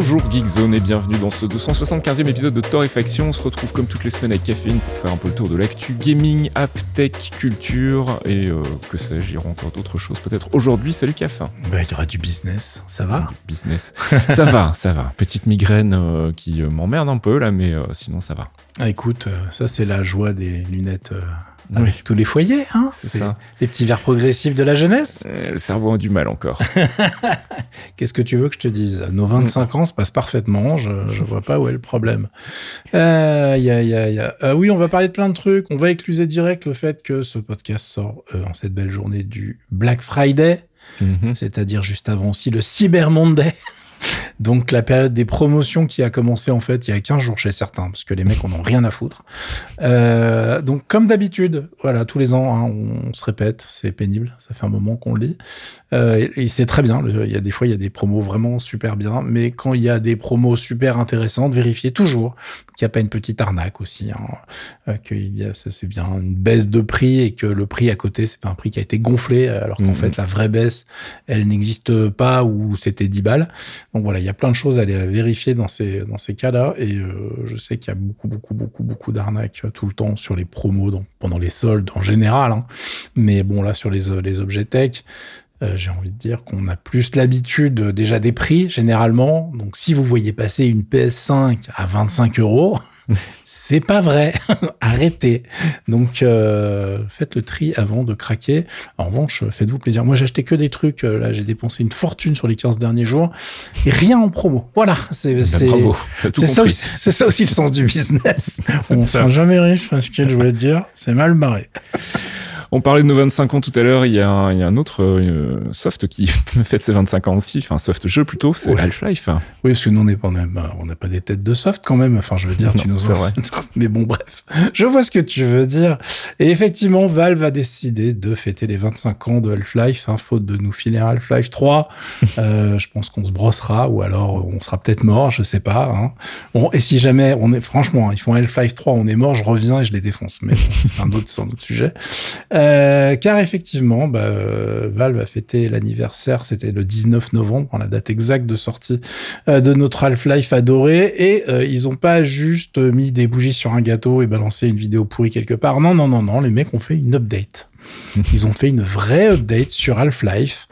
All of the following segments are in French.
Bonjour Geekzone et bienvenue dans ce 275e épisode de Torréfaction. On se retrouve comme toutes les semaines avec Caféine pour faire un peu le tour de l'actu gaming, app, tech, culture et euh, que sais-je, il y aura encore d'autres choses peut-être aujourd'hui. Salut Caf. Bah, il y aura du business, ça va? Business. ça va, ça va. Petite migraine euh, qui euh, m'emmerde un peu là, mais euh, sinon ça va. Ah, Écoute, ça c'est la joie des lunettes avec tous les foyers, hein C'est ça. Les petits verres progressifs de la jeunesse. Euh, le cerveau a du mal encore. Qu'est-ce que tu veux que je te dise? Nos 25 ans se passent parfaitement, je, je vois pas où est le problème. Euh, y a, y a, y a. Euh, oui, on va parler de plein de trucs. On va écluser direct le fait que ce podcast sort euh, en cette belle journée du Black Friday, Mhm. c'est-à-dire juste avant aussi le Cyber Monday. Donc la période des promotions qui a commencé en fait il y a 15 jours chez certains, parce que les mecs en ont rien à foutre. Euh, donc comme d'habitude, voilà, tous les ans, hein, on, se répète, c'est pénible, ça fait un moment qu'on le lit. Euh, et et c'est très bien, il y a des fois il y a des promos vraiment super bien, mais quand il y a des promos super intéressantes, vérifiez toujours qu'il n'y a pas une petite arnaque aussi, hein, euh, qu'il y a, ça, c'est bien une baisse de prix et que le prix à côté, c'est pas un prix qui a été gonflé, alors qu'en Mhm. fait la vraie baisse, elle n'existe pas ou c'était 10 balles. Donc voilà, il y a plein de choses à aller vérifier dans ces, cas-là. Et euh, je sais qu'il y a beaucoup, beaucoup, beaucoup, beaucoup d'arnaques euh, tout le temps sur les promos, pendant les soldes en général. hein. Mais bon, là, sur les, euh, objets tech, j'ai envie de dire qu'on a plus l'habitude déjà des prix, généralement. Donc si vous voyez passer une PS5 à 25 euros, c'est pas vrai. Arrêtez. Donc euh, faites le tri avant de craquer. En revanche, faites-vous plaisir. Moi, j'ai acheté que des trucs. euh, Là, j'ai dépensé une fortune sur les 15 derniers jours et rien en promo. Voilà. C'est Bah, ça, ça aussi le sens du business. On ça. sera jamais riche, ce que je voulais te dire. C'est mal barré. On parlait de nos 25 ans tout à l'heure, il y a un, il y a un autre euh, soft qui fête ses 25 ans aussi, enfin soft jeu plutôt, c'est Ouais. Half-Life. Oui, parce que nous, on n'est pas, on n'a pas des têtes de soft quand même. Enfin, je veux dire, tu nous vrai. Mais bon, bref. Je vois ce que tu veux dire. Et effectivement, Valve a décidé de fêter les 25 ans de Half-Life, hein, faute de nous filer un Half-Life 3. euh, je pense qu'on se brossera ou alors on sera peut-être mort, je sais pas. Hein. Bon, et si jamais on est, franchement, hein, ils font Half-Life 3, on est mort, je reviens et je les défonce. Mais bon, c'est un autre, c'est un autre sujet. Euh, car effectivement, bah, euh, Valve a fêté l'anniversaire, c'était le 19 novembre, la date exacte de sortie euh, de notre Half-Life adoré, et euh, ils ont pas juste mis des bougies sur un gâteau et balancé une vidéo pourrie quelque part. Non, non, non, non, les mecs ont fait une update. Ils ont fait une vraie update sur Half-Life.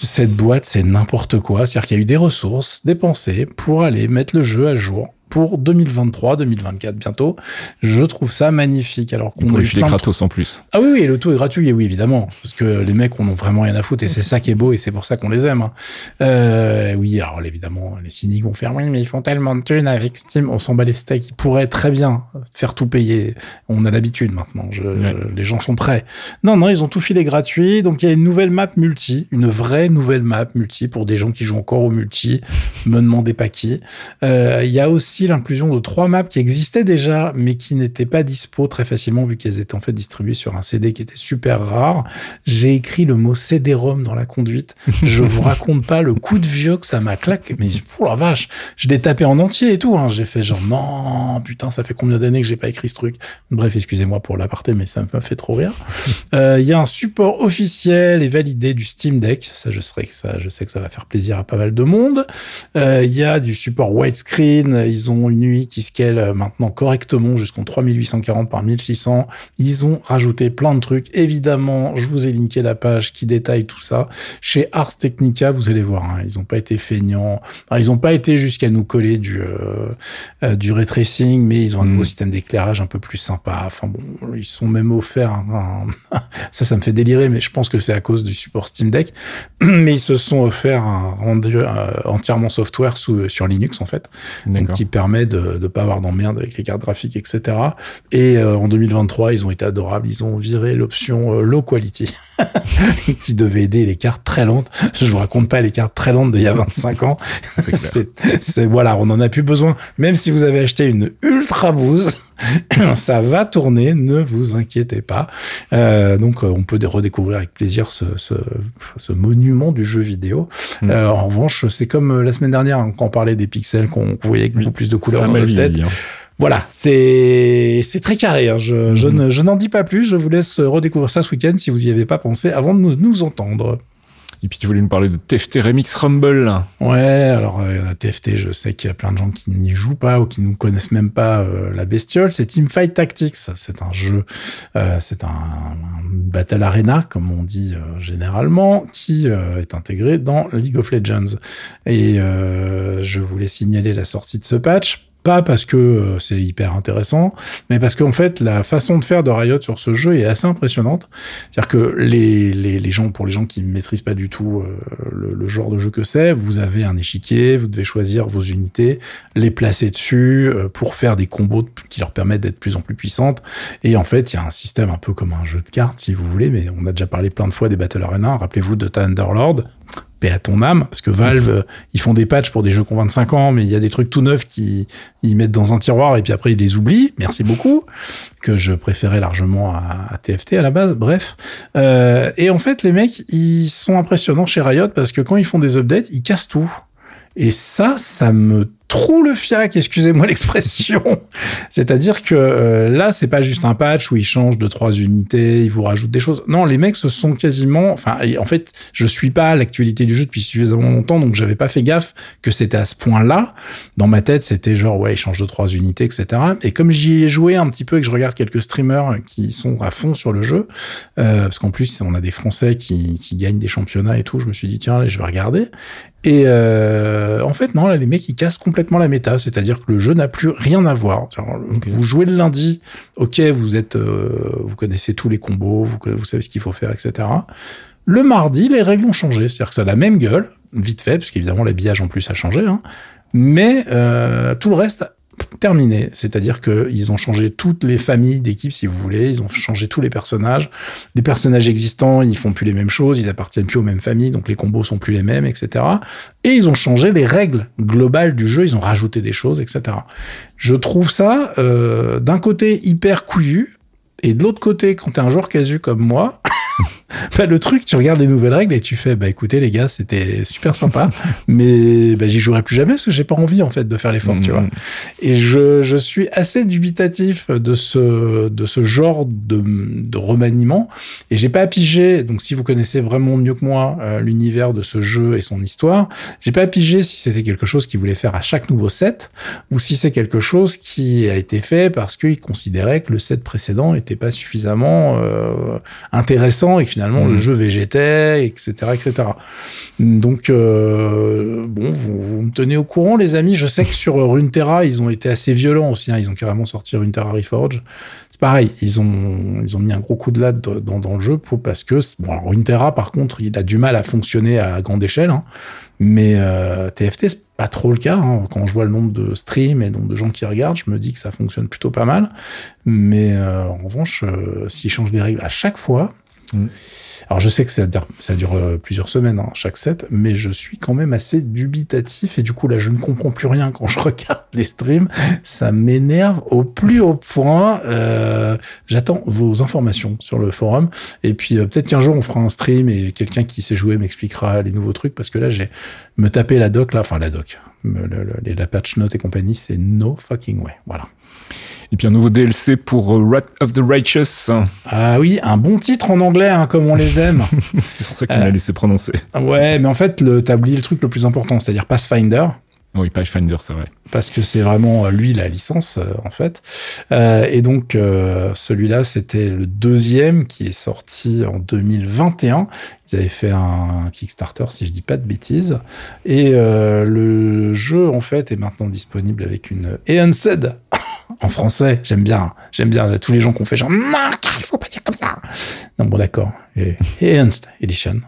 Cette boîte, c'est n'importe quoi. C'est-à-dire qu'il y a eu des ressources dépensées pour aller mettre le jeu à jour pour 2023, 2024 bientôt. Je trouve ça magnifique. Alors qu'on a eu filer gratos en plus. ah oui, oui, le tout est gratuit, et oui, évidemment. Parce que les mecs on ont vraiment rien à foutre, et c'est ça qui est beau, et c'est pour ça qu'on les aime. hein. Euh, oui, alors évidemment, les cyniques vont faire, oui, mais ils font tellement de thunes avec Steam, on s'en bat les steaks, ils pourraient très bien faire tout payer. On a l'habitude maintenant, je- je- les gens sont prêts. Non, non, ils ont tout filé gratuit, donc il y a une nouvelle map multi, une vraie nouvelle map multi pour des gens qui jouent encore au multi, me demandez pas qui. Euh, Il y a aussi l'inclusion de trois maps qui existaient déjà, mais qui n'étaient pas dispo très facilement vu qu'elles étaient en fait distribuées sur un CD qui était super rare. J'ai écrit le mot CD-ROM dans la conduite. Je vous raconte pas le coup de vieux que ça m'a claqué. Mais pour la vache, je l'ai tapé en entier et tout. Hein. J'ai fait genre non, putain, ça fait combien d'années que j'ai pas écrit ce truc? Bref, excusez-moi pour l'aparté, mais ça m'a fait trop rire. Euh, Il y a un support officiel et validé du Steam Deck. Ça, je sais que ça, je sais que ça va faire plaisir à pas mal de monde. Euh, Il y a du support widescreen. Ils ont une UI qui scale euh, maintenant correctement jusqu'en 3840 par 1600. Ils ont rajouté plein de trucs. Évidemment, je vous ai linké la page qui détaille tout ça. Chez Ars Technica, vous allez voir, hein, ils n'ont pas été feignants. Ils n'ont pas été jusqu'à nous coller du euh, euh, du ray tracing, mais ils ont un Mm. nouveau système d'éclairage un peu plus sympa. Enfin bon, ils sont même offerts. un- ça, ça me fait délirer, mais je pense que c'est à cause du support Steam Deck. mais ils se sont offerts un rendu euh, entièrement software sous, sur Linux en fait donc D'accord. qui permet de ne pas avoir d'emmerde avec les cartes graphiques, etc. Et euh, en 2023, ils ont été adorables. Ils ont viré l'option euh, low quality. qui devait aider les cartes très lentes. Je vous raconte pas les cartes très lentes d'il y a 25 ans. C'est voilà, on en a plus besoin. Même si vous avez acheté une ultra bouse, ça va tourner, ne vous inquiétez pas. Euh, donc, euh, on peut redécouvrir avec plaisir ce, ce, ce monument du jeu vidéo. Mm. Euh, en revanche, c'est comme euh, la semaine dernière hein, quand on parlait des pixels, qu'on voyait avec beaucoup plus de couleurs dans notre tête. Hein. Voilà, c'est très carré. Hein. Je, je, je n'en dis pas plus. Je vous laisse redécouvrir ça ce week-end si vous y avez pas pensé avant de nous, nous entendre. Et puis tu voulais nous parler de TFT Remix Rumble. Ouais, alors euh, TFT, je sais qu'il y a plein de gens qui n'y jouent pas ou qui ne connaissent même pas euh, la bestiole. C'est Teamfight Tactics. C'est un jeu, euh, c'est un, battle arena comme on dit euh, généralement, qui est intégré dans League of Legends. Et je voulais signaler la sortie de ce patch pas parce que euh, c'est hyper intéressant, mais parce qu'en fait, la façon de faire de Riot sur ce jeu est assez impressionnante. C'est-à-dire que les, les, les, gens, pour les gens qui ne maîtrisent pas du tout euh, le, genre de jeu que c'est, vous avez un échiquier, vous devez choisir vos unités, les placer dessus euh, pour faire des combos qui leur permettent d'être plus en plus puissantes. Et en fait, il y a un système un peu comme un jeu de cartes, si vous voulez, mais on a déjà parlé plein de fois des Battle Arena. Rappelez-vous de Thunderlord paix à ton âme, parce que Valve, ils font des patchs pour des jeux qui ont 25 ans, mais il y a des trucs tout neufs qui ils mettent dans un tiroir et puis après ils les oublient. Merci beaucoup, que je préférais largement à, TFT à la base. Bref, euh, et en fait les mecs, ils sont impressionnants chez Riot parce que quand ils font des updates, ils cassent tout. Et ça, ça me trop le fiac, excusez-moi l'expression. C'est-à-dire que euh, là, c'est pas juste un patch où ils changent de trois unités, ils vous rajoutent des choses. Non, les mecs se sont quasiment, enfin, en fait, je suis pas l'actualité du jeu depuis suffisamment longtemps, donc j'avais pas fait gaffe que c'était à ce point-là. Dans ma tête, c'était genre, ouais, ils changent de trois unités, etc. Et comme j'y ai joué un petit peu et que je regarde quelques streamers qui sont à fond sur le jeu, euh, parce qu'en plus, on a des Français qui, qui gagnent des championnats et tout, je me suis dit, tiens, allez, je vais regarder. Et euh, en fait, non, là, les mecs, ils cassent complètement la méta, c'est-à-dire que le jeu n'a plus rien à voir. Vous jouez le lundi, ok, vous êtes, euh, vous connaissez tous les combos, vous, vous savez ce qu'il faut faire, etc. Le mardi, les règles ont changé, c'est-à-dire que ça a la même gueule, vite fait, parce qu'évidemment l'habillage en plus a changé, hein, mais euh, tout le reste terminé. C'est-à-dire qu'ils ont changé toutes les familles d'équipes, si vous voulez. Ils ont changé tous les personnages. Les personnages existants, ils font plus les mêmes choses. Ils appartiennent plus aux mêmes familles, donc les combos sont plus les mêmes, etc. Et ils ont changé les règles globales du jeu. Ils ont rajouté des choses, etc. Je trouve ça, euh, d'un côté, hyper couillu. Et de l'autre côté, quand t'es un joueur casu comme moi, bah, le truc, tu regardes les nouvelles règles et tu fais, bah écoutez les gars, c'était super sympa, mais bah, j'y jouerai plus jamais parce que j'ai pas envie en fait de faire l'effort, tu vois. Mm. Et je, je suis assez dubitatif de ce de ce genre de, de remaniement et j'ai pas pigé. Donc si vous connaissez vraiment mieux que moi euh, l'univers de ce jeu et son histoire, j'ai pas pigé si c'était quelque chose qu'il voulait faire à chaque nouveau set ou si c'est quelque chose qui a été fait parce qu'il considérait que le set précédent était pas suffisamment euh, intéressant et que finalement le mm. jeu végétait, etc., etc. Donc euh, bon, vous, vous, me tenez au courant, les amis. Je sais que sur Runeterra, ils ont été assez violents aussi. Hein. Ils ont carrément sorti Runeterra Reforge. C'est pareil, ils ont ils ont mis un gros coup de latte dans, dans le jeu pour parce que bon, alors Runeterra, par contre, il a du mal à fonctionner à grande échelle. Hein. Mais euh, TFT, c'est pas trop le cas. Hein. Quand je vois le nombre de streams et le nombre de gens qui regardent, je me dis que ça fonctionne plutôt pas mal. Mais euh, en revanche, euh, s'ils changent les règles à chaque fois, mm. Alors je sais que ça dure, euh, plusieurs semaines hein, chaque set, mais je suis quand même assez dubitatif et du coup là je ne comprends plus rien quand je regarde les streams. Ça m'énerve au plus haut point. Euh, J'attends vos informations sur le forum et puis euh, peut-être qu'un jour on fera un stream et quelqu'un qui sait jouer m'expliquera les nouveaux trucs parce que là j'ai me taper la doc là, enfin la doc, la patch note et compagnie, c'est no fucking way. Voilà. Et puis un nouveau DLC pour euh, Wrath of the Righteous. Ah oui, un bon titre en anglais, hein, comme on les aime. c'est pour ça qu'il m'a euh, laissé prononcer. Ouais, mais en fait, t'as oublié le truc le plus important, c'est-à-dire Pathfinder. Oui, Pathfinder, c'est vrai. Parce que c'est vraiment euh, lui la licence, en fait. Euh, et donc, euh, celui-là, c'était le deuxième qui est sorti en 2021. Ils avaient fait un Kickstarter, si je dis pas de bêtises. Et euh, le jeu, en fait, est maintenant disponible avec une Eansed en français. J'aime bien. J'aime bien tous les gens qu'on fait genre, non, il faut pas dire comme ça. Non, bon, d'accord. Et Enhanced Edition.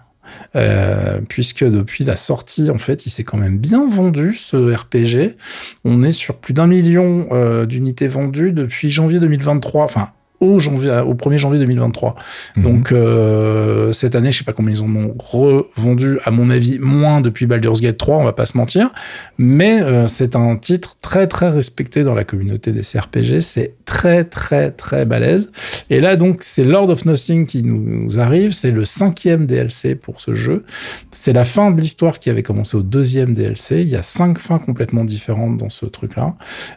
Euh, puisque depuis la sortie, en fait, il s'est quand même bien vendu ce RPG. On est sur plus d'un million euh, d'unités vendues depuis janvier 2023. Enfin, au janvier, au 1er janvier 2023. Mhm. Donc euh, cette année, je sais pas combien ils en ont revendu, à mon avis, moins depuis Baldur's Gate 3, on va pas se mentir. Mais euh, c'est un titre très très respecté dans la communauté des CRPG. C'est très très très balèze. Et là donc c'est Lord of Nothing qui nous arrive. C'est le cinquième DLC pour ce jeu. C'est la fin de l'histoire qui avait commencé au deuxième DLC. Il y a cinq fins complètement différentes dans ce truc-là.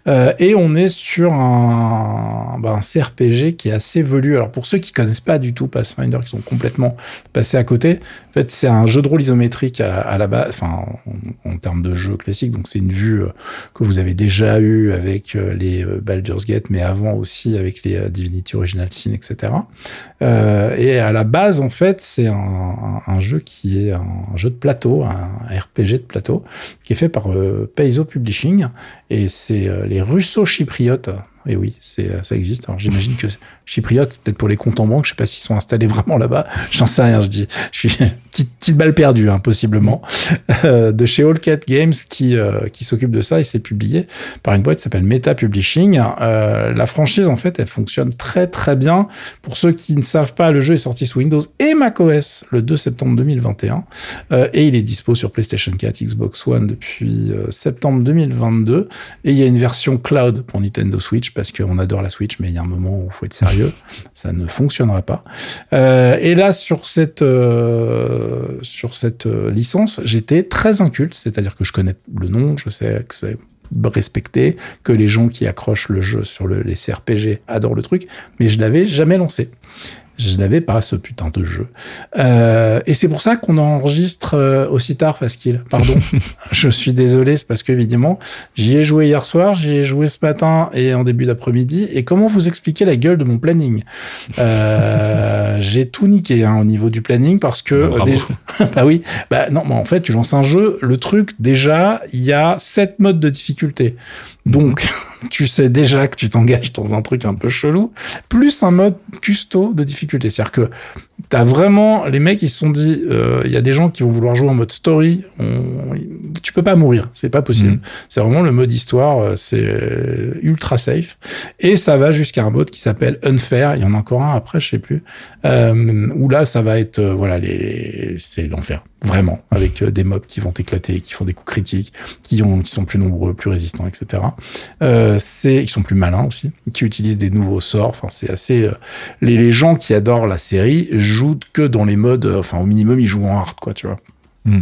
Euh, et on est sur un, bah, un CRPG qui est assez velu. Alors pour ceux qui connaissent pas du tout Pathfinder, qui sont complètement passés à côté, en fait c'est un jeu de rôle isométrique à, la base, enfin en, termes de jeu classique. Donc c'est une vue euh, que vous avez déjà eu avec euh, les euh, Baldur's Gate, mais avant aussi avec les Divinity Original Sin, etc. Et à la base, en fait, c'est un, jeu qui est un jeu de plateau, un RPG de plateau, qui est fait par euh, Paizo Publishing, et c'est les Russo-Chypriotes. Et oui, euh, ça existe. Alors j'imagine que Chypriote, peut-être pour les comptes en banque. Je sais pas s'ils sont installés vraiment là-bas. J'en sais rien. Je dis, je suis petite, petite balle perdue, hein, possiblement. Euh, de chez All Cat Games qui euh, qui s'occupe de ça et c'est publié par une boîte qui s'appelle Meta Publishing. La franchise, en fait, elle fonctionne très très bien. Pour ceux qui ne savent pas, le jeu est sorti sous Windows et macOS le 2 septembre 2021 euh, et il est dispo sur PlayStation 4, Xbox One depuis septembre 2022 et il y a une version cloud pour Nintendo Switch parce qu'on adore la Switch, mais il y a un moment où il faut être sérieux, ça ne fonctionnera pas. Euh, et là, sur cette euh, sur cette euh, licence, j'étais très inculte, c'est-à-dire que je connais le nom, je sais que c'est respecté, que les gens qui accrochent le jeu sur le, les CRPG adorent le truc, mais je l'avais jamais lancé. Je n'avais pas ce putain de jeu. Euh, et c'est pour ça qu'on enregistre euh, aussi tard, Faskill. Pardon. je suis désolé, c'est parce que évidemment, j'y ai joué hier soir, j'y ai joué ce matin et en début d'après-midi. Et comment vous expliquer la gueule de mon planning? Euh, J'ai tout niqué hein, au niveau du planning parce que Bravo. déjà- bah oui, bah non, mais en fait, tu lances un jeu, le truc déjà, il y a sept modes de difficulté. Donc, tu sais déjà que tu t'engages dans un truc un peu chelou, plus un mode custo de difficulté. C'est-à-dire que t'as vraiment les mecs ils se sont dit, euh, il y a des gens qui vont vouloir jouer en mode story, on- tu peux pas mourir, c'est pas possible. Mhm. C'est vraiment le mode histoire, euh, c'est ultra safe et ça va jusqu'à un mode qui s'appelle unfair. Il y en a encore un après, je sais plus. Euh, où là, ça va être euh, voilà les c'est l'enfer vraiment avec des mobs qui vont éclater, qui font des coups critiques, qui ont qui sont plus nombreux, plus résistants, etc. Euh, c'est ils sont plus malins aussi, qui utilisent des nouveaux sorts. Enfin, c'est assez euh, les, les gens qui adorent la série jouent que dans les modes. euh, Enfin, au minimum, ils jouent en hard, quoi, tu vois. Mm.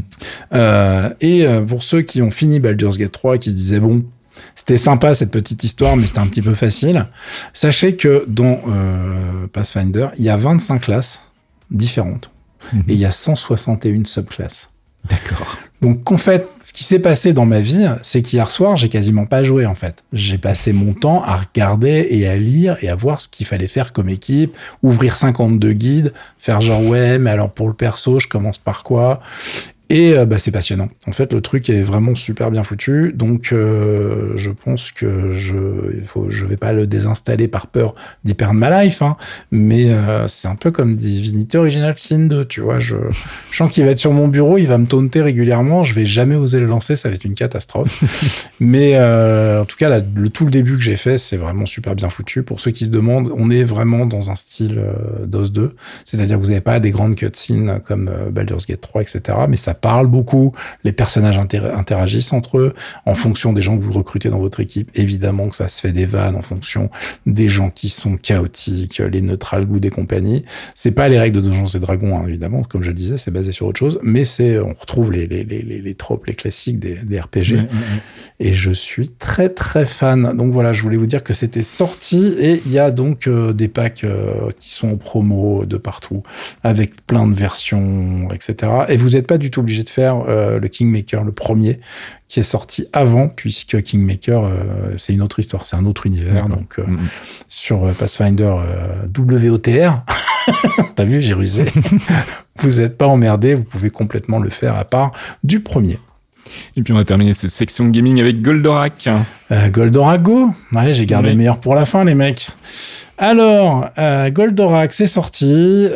Euh, et euh, pour ceux qui ont fini Baldur's Gate 3 et qui se disaient bon. C'était sympa cette petite histoire, mais c'était un petit peu facile. Sachez que dans euh, Pathfinder, il y a 25 classes différentes Mhm. et il y a 161 subclasses. D'accord. Donc en fait, ce qui s'est passé dans ma vie, c'est qu'hier soir, j'ai quasiment pas joué en fait. J'ai passé mon temps à regarder et à lire et à voir ce qu'il fallait faire comme équipe, ouvrir 52 guides, faire genre ouais, mais alors pour le perso, je commence par quoi? Et euh, bah, c'est passionnant. En fait, le truc est vraiment super bien foutu. Donc, euh, je pense que je, il faut, je vais pas le désinstaller par peur d'y perdre ma life. Hein, mais euh, c'est un peu comme Divinity Original Sin 2. Tu vois, je, je sens qu'il va être sur mon bureau, il va me taunter régulièrement. Je vais jamais oser le lancer, ça va être une catastrophe. mais euh, en tout cas, le tout le début que j'ai fait, c'est vraiment super bien foutu. Pour ceux qui se demandent, on est vraiment dans un style euh, DOS 2, c'est-à-dire que vous n'avez pas des grandes cutscenes comme euh, Baldur's Gate 3, etc. Mais ça parle beaucoup, les personnages inter- interagissent entre eux en fonction des gens que vous recrutez dans votre équipe. Évidemment que ça se fait des vannes en fonction des gens qui sont chaotiques, les neutral good et compagnie. C'est pas les règles de Donjons et Dragons, hein, évidemment, comme je le disais, c'est basé sur autre chose, mais c'est, on retrouve les, les, les, les, les tropes, les classiques des, des RPG. Et je suis très très fan. Donc voilà, je voulais vous dire que c'était sorti et il y a donc euh, des packs euh, qui sont en promo de partout avec plein de versions, etc. Et vous n'êtes pas du tout obligé de faire euh, le Kingmaker, le premier, qui est sorti avant, puisque Kingmaker, euh, c'est une autre histoire, c'est un autre univers. Donc euh, sur euh, Pathfinder WOTR, t'as vu, j'ai rusé. vous n'êtes pas emmerdé, vous pouvez complètement le faire à part du premier. Et puis on a terminé cette section gaming avec Goldorak. Goldorak Go Ouais, j'ai gardé Oui. le meilleur pour la fin, les mecs. Alors, euh, Goldorak, c'est sorti.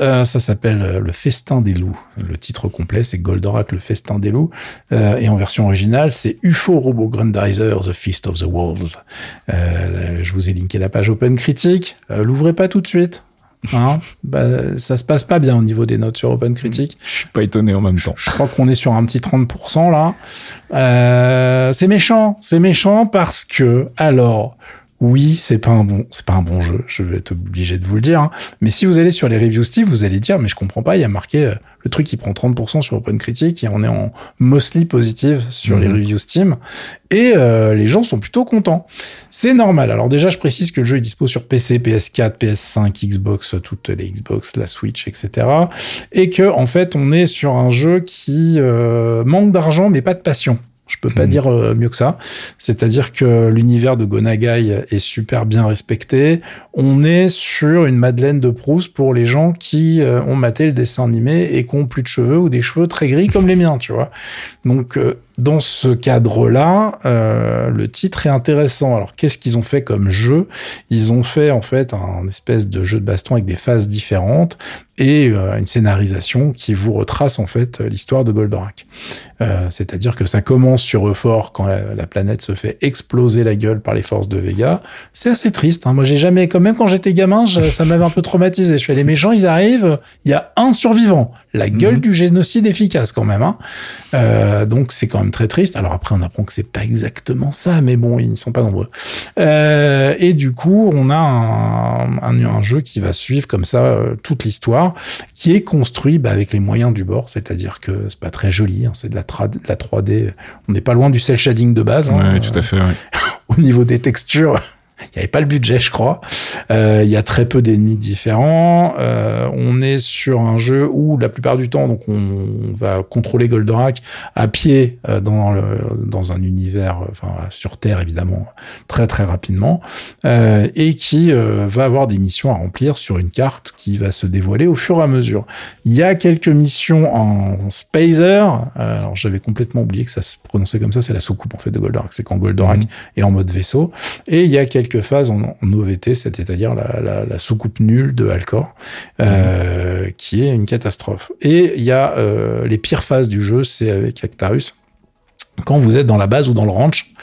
Euh, ça s'appelle euh, Le Festin des loups. Le titre complet, c'est Goldorak, Le Festin des loups. Euh, et en version originale, c'est UFO Robo Grandizer, The Feast of the Wolves. Je vous ai linké la page Open Critique. L'ouvrez pas tout de suite. Hein bah, ça se passe pas bien au niveau des notes sur Open Critique. Je suis pas étonné en même temps. Je crois qu'on est sur un petit 30% là. Euh, c'est méchant, c'est méchant parce que alors oui, c'est pas un bon, c'est pas un bon jeu. Je vais être obligé de vous le dire. hein. Mais si vous allez sur les reviews Steam, vous allez dire, mais je comprends pas. Il y a marqué euh, le truc qui prend 30% sur Open Critique et on est en mostly positive sur les Mhm. reviews Steam. Et euh, les gens sont plutôt contents. C'est normal. Alors déjà, je précise que le jeu est dispo sur PC, PS4, PS5, Xbox, toutes les Xbox, la Switch, etc. Et que en fait, on est sur un jeu qui euh, manque d'argent mais pas de passion. Je peux pas Mhm. dire euh, mieux que ça. C'est-à-dire que l'univers de Gonagai est super bien respecté. On est sur une Madeleine de Proust pour les gens qui euh, ont maté le dessin animé et qui ont plus de cheveux ou des cheveux très gris comme les miens, tu vois. Donc, euh, dans ce cadre-là, euh, le titre est intéressant. Alors, qu'est-ce qu'ils ont fait comme jeu? Ils ont fait en fait un espèce de jeu de baston avec des phases différentes et euh, une scénarisation qui vous retrace en fait l'histoire de Goldorak. Euh, C'est-à-dire que ça commence sur Euphor quand la, la planète se fait exploser la gueule par les forces de Vega. C'est assez triste. Hein. Moi, j'ai jamais, quand même quand j'étais gamin, je- ça m'avait un peu traumatisé. Je fais les méchants, ils arrivent, il y a un survivant. La gueule Mhm. du génocide efficace quand même. Hein. Donc c'est quand même très triste. Alors après, on apprend que c'est pas exactement ça, mais bon, ils sont pas nombreux. Euh, et du coup, on a un, un, un jeu qui va suivre comme ça euh, toute l'histoire, qui est construit bah, avec les moyens du bord, c'est-à-dire que c'est pas très joli, hein, c'est de la, tra- de la 3D. On n'est pas loin du cel shading de base. hein. Ouais, tout à fait. ouais. Au niveau des textures, il n'y avait pas le budget, je crois. Euh, Il y a très peu d'ennemis différents. Euh, on est sur un jeu où la plupart du temps, donc on va contrôler Goldorak à pied euh, dans le, dans un univers, enfin sur Terre évidemment, très très rapidement, et qui va avoir des missions à remplir sur une carte qui va se dévoiler au fur et à mesure. Il y a quelques missions en Spacer. Alors j'avais complètement oublié que ça se prononçait comme ça. C'est la soucoupe en fait de Goldorak. C'est quand Goldorak Mhm. est en mode vaisseau. Et il y a quelques phases en, en OVT, c'est-à-dire la, la, la soucoupe nulle de Alcor, euh, qui est une catastrophe. Et il y a euh, les pires phases du jeu, c'est avec Actarus. Quand vous êtes dans la base ou dans le ranch,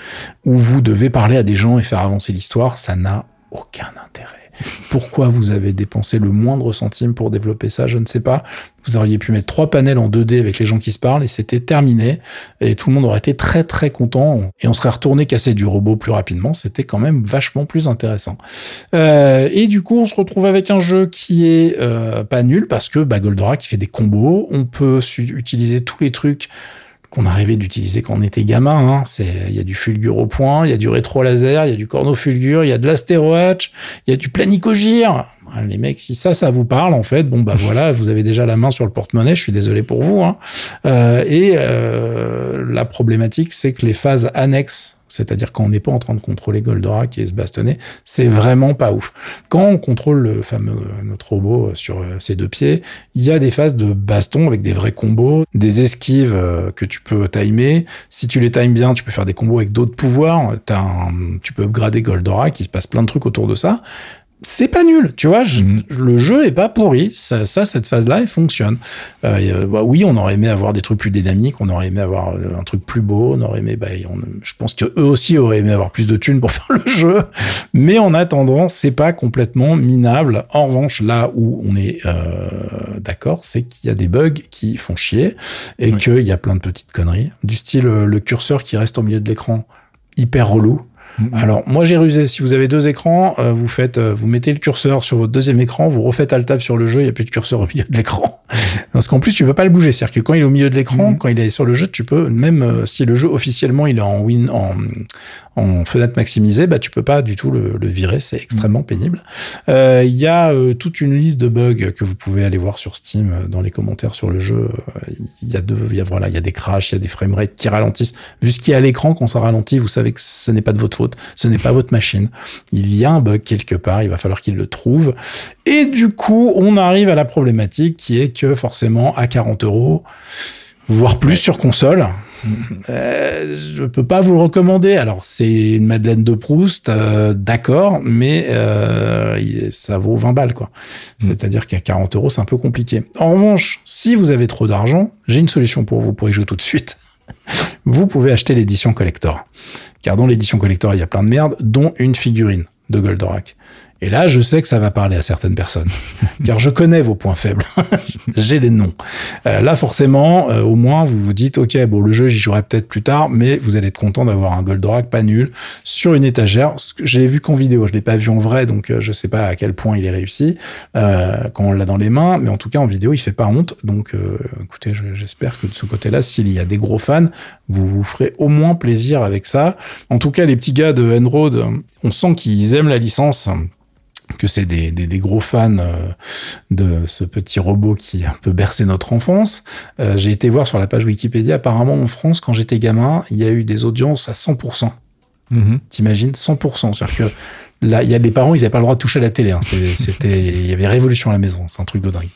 où vous devez parler à des gens et faire avancer l'histoire, ça n'a aucun intérêt. Pourquoi vous avez dépensé le moindre centime pour développer ça Je ne sais pas. Vous auriez pu mettre trois panels en 2D avec les gens qui se parlent et c'était terminé. Et tout le monde aurait été très très content. Et on serait retourné casser du robot plus rapidement. C'était quand même vachement plus intéressant. Euh, et du coup, on se retrouve avec un jeu qui est euh, pas nul parce que bah, Goldorak qui fait des combos. On peut utiliser tous les trucs qu'on a rêvé d'utiliser quand on était gamin. Hein. C'est, il y a du fulgure au point, il y a du rétro laser, il y a du corno fulgure, il y a de l'astéroatch, il y a du planicogire. Ah, Les mecs, si ça, ça vous parle, en fait, bon bah voilà, vous avez déjà la main sur le porte-monnaie. Je suis désolé pour vous. Hein. Euh, et euh, la problématique, c'est que les phases annexes, c'est-à-dire quand on n'est pas en train de contrôler Goldorak et se bastonner, c'est vraiment pas ouf. Quand on contrôle le fameux euh, notre robot sur euh, ses deux pieds, il y a des phases de baston avec des vrais combos, des esquives euh, que tu peux timer. Si tu les times bien, tu peux faire des combos avec d'autres pouvoirs. Un- tu peux upgrader Goldorak, il se passe plein de trucs autour de ça c'est pas nul, tu vois. je- Mhm. Le jeu est pas pourri. Ça, ça cette phase-là, elle fonctionne. Euh, euh, bah, oui, on aurait aimé avoir des trucs plus dynamiques, on aurait aimé avoir euh, un truc plus beau, on aurait aimé. Bah, on- je pense que eux aussi auraient aimé avoir plus de thunes pour faire le jeu. Mais en attendant, c'est pas complètement minable. En revanche, là où on est euh, d'accord, c'est qu'il y a des bugs qui font chier et Oui. qu'il y a plein de petites conneries, du style euh, le curseur qui reste au milieu de l'écran, hyper relou. Mhm. Alors moi j'ai rusé. Si vous avez deux écrans, euh, vous faites, euh, vous mettez le curseur sur votre deuxième écran, vous refaites alt tab sur le jeu, il n'y a plus de curseur au milieu de l'écran. Parce qu'en plus tu peux pas le bouger. C'est-à-dire que quand il est au milieu de l'écran, Mhm. quand il est sur le jeu, tu peux même euh, si le jeu officiellement il est en win en en fenêtre maximisée, bah tu peux pas du tout le, le virer. C'est extrêmement pénible. Euh, Il y a euh, toute une liste de bugs que vous pouvez aller voir sur Steam euh, dans les commentaires sur le jeu. Euh, Il y a deux, il y a voilà, il y a des crashs, il y a des framerates qui ralentissent. Vu ce qui est à l'écran quand ça ralentit, vous savez que ce n'est pas de votre faute, ce n'est pas votre machine. Il y a un bug quelque part, il va falloir qu'il le trouve. Et du coup, on arrive à la problématique qui est que forcément à 40 euros, voire plus sur console, euh, je peux pas vous le recommander. Alors c'est une Madeleine de Proust, euh, d'accord, mais euh, ça vaut 20 balles quoi. Mm. C'est-à-dire qu'à 40 euros c'est un peu compliqué. En revanche, si vous avez trop d'argent, j'ai une solution pour vous pour y jouer tout de suite. vous pouvez acheter l'édition collector, car dans l'édition collector il y a plein de merde, dont une figurine de Goldorak. Et là, je sais que ça va parler à certaines personnes, car je connais vos points faibles. J'ai les noms. Euh, là, forcément, euh, au moins, vous vous dites, ok, bon, le jeu, j'y jouerai peut-être plus tard, mais vous allez être content d'avoir un Goldorak pas nul sur une étagère. J'ai vu qu'en vidéo, je l'ai pas vu en vrai, donc euh, je sais pas à quel point il est réussi quand on l'a dans les mains, mais en tout cas en vidéo, il fait pas honte. Donc, écoutez, j'espère que de ce côté-là, s'il y a des gros fans, vous vous ferez au moins plaisir avec ça. En tout cas, les petits gars de Enroad, on sent qu'ils aiment la licence que c'est des, des, gros fans euh, de ce petit robot qui a un peu bercé notre enfance. Euh, j'ai été voir sur la page Wikipédia, apparemment en France, quand j'étais gamin, il y a eu des audiences à 100%. Mm-hmm. T'imagines? 100%. C'est-à-dire que Là, il y a les parents, ils n'avaient pas le droit de toucher à la télé. Hein. C'était, il y avait révolution à la maison. C'est un truc de dingue.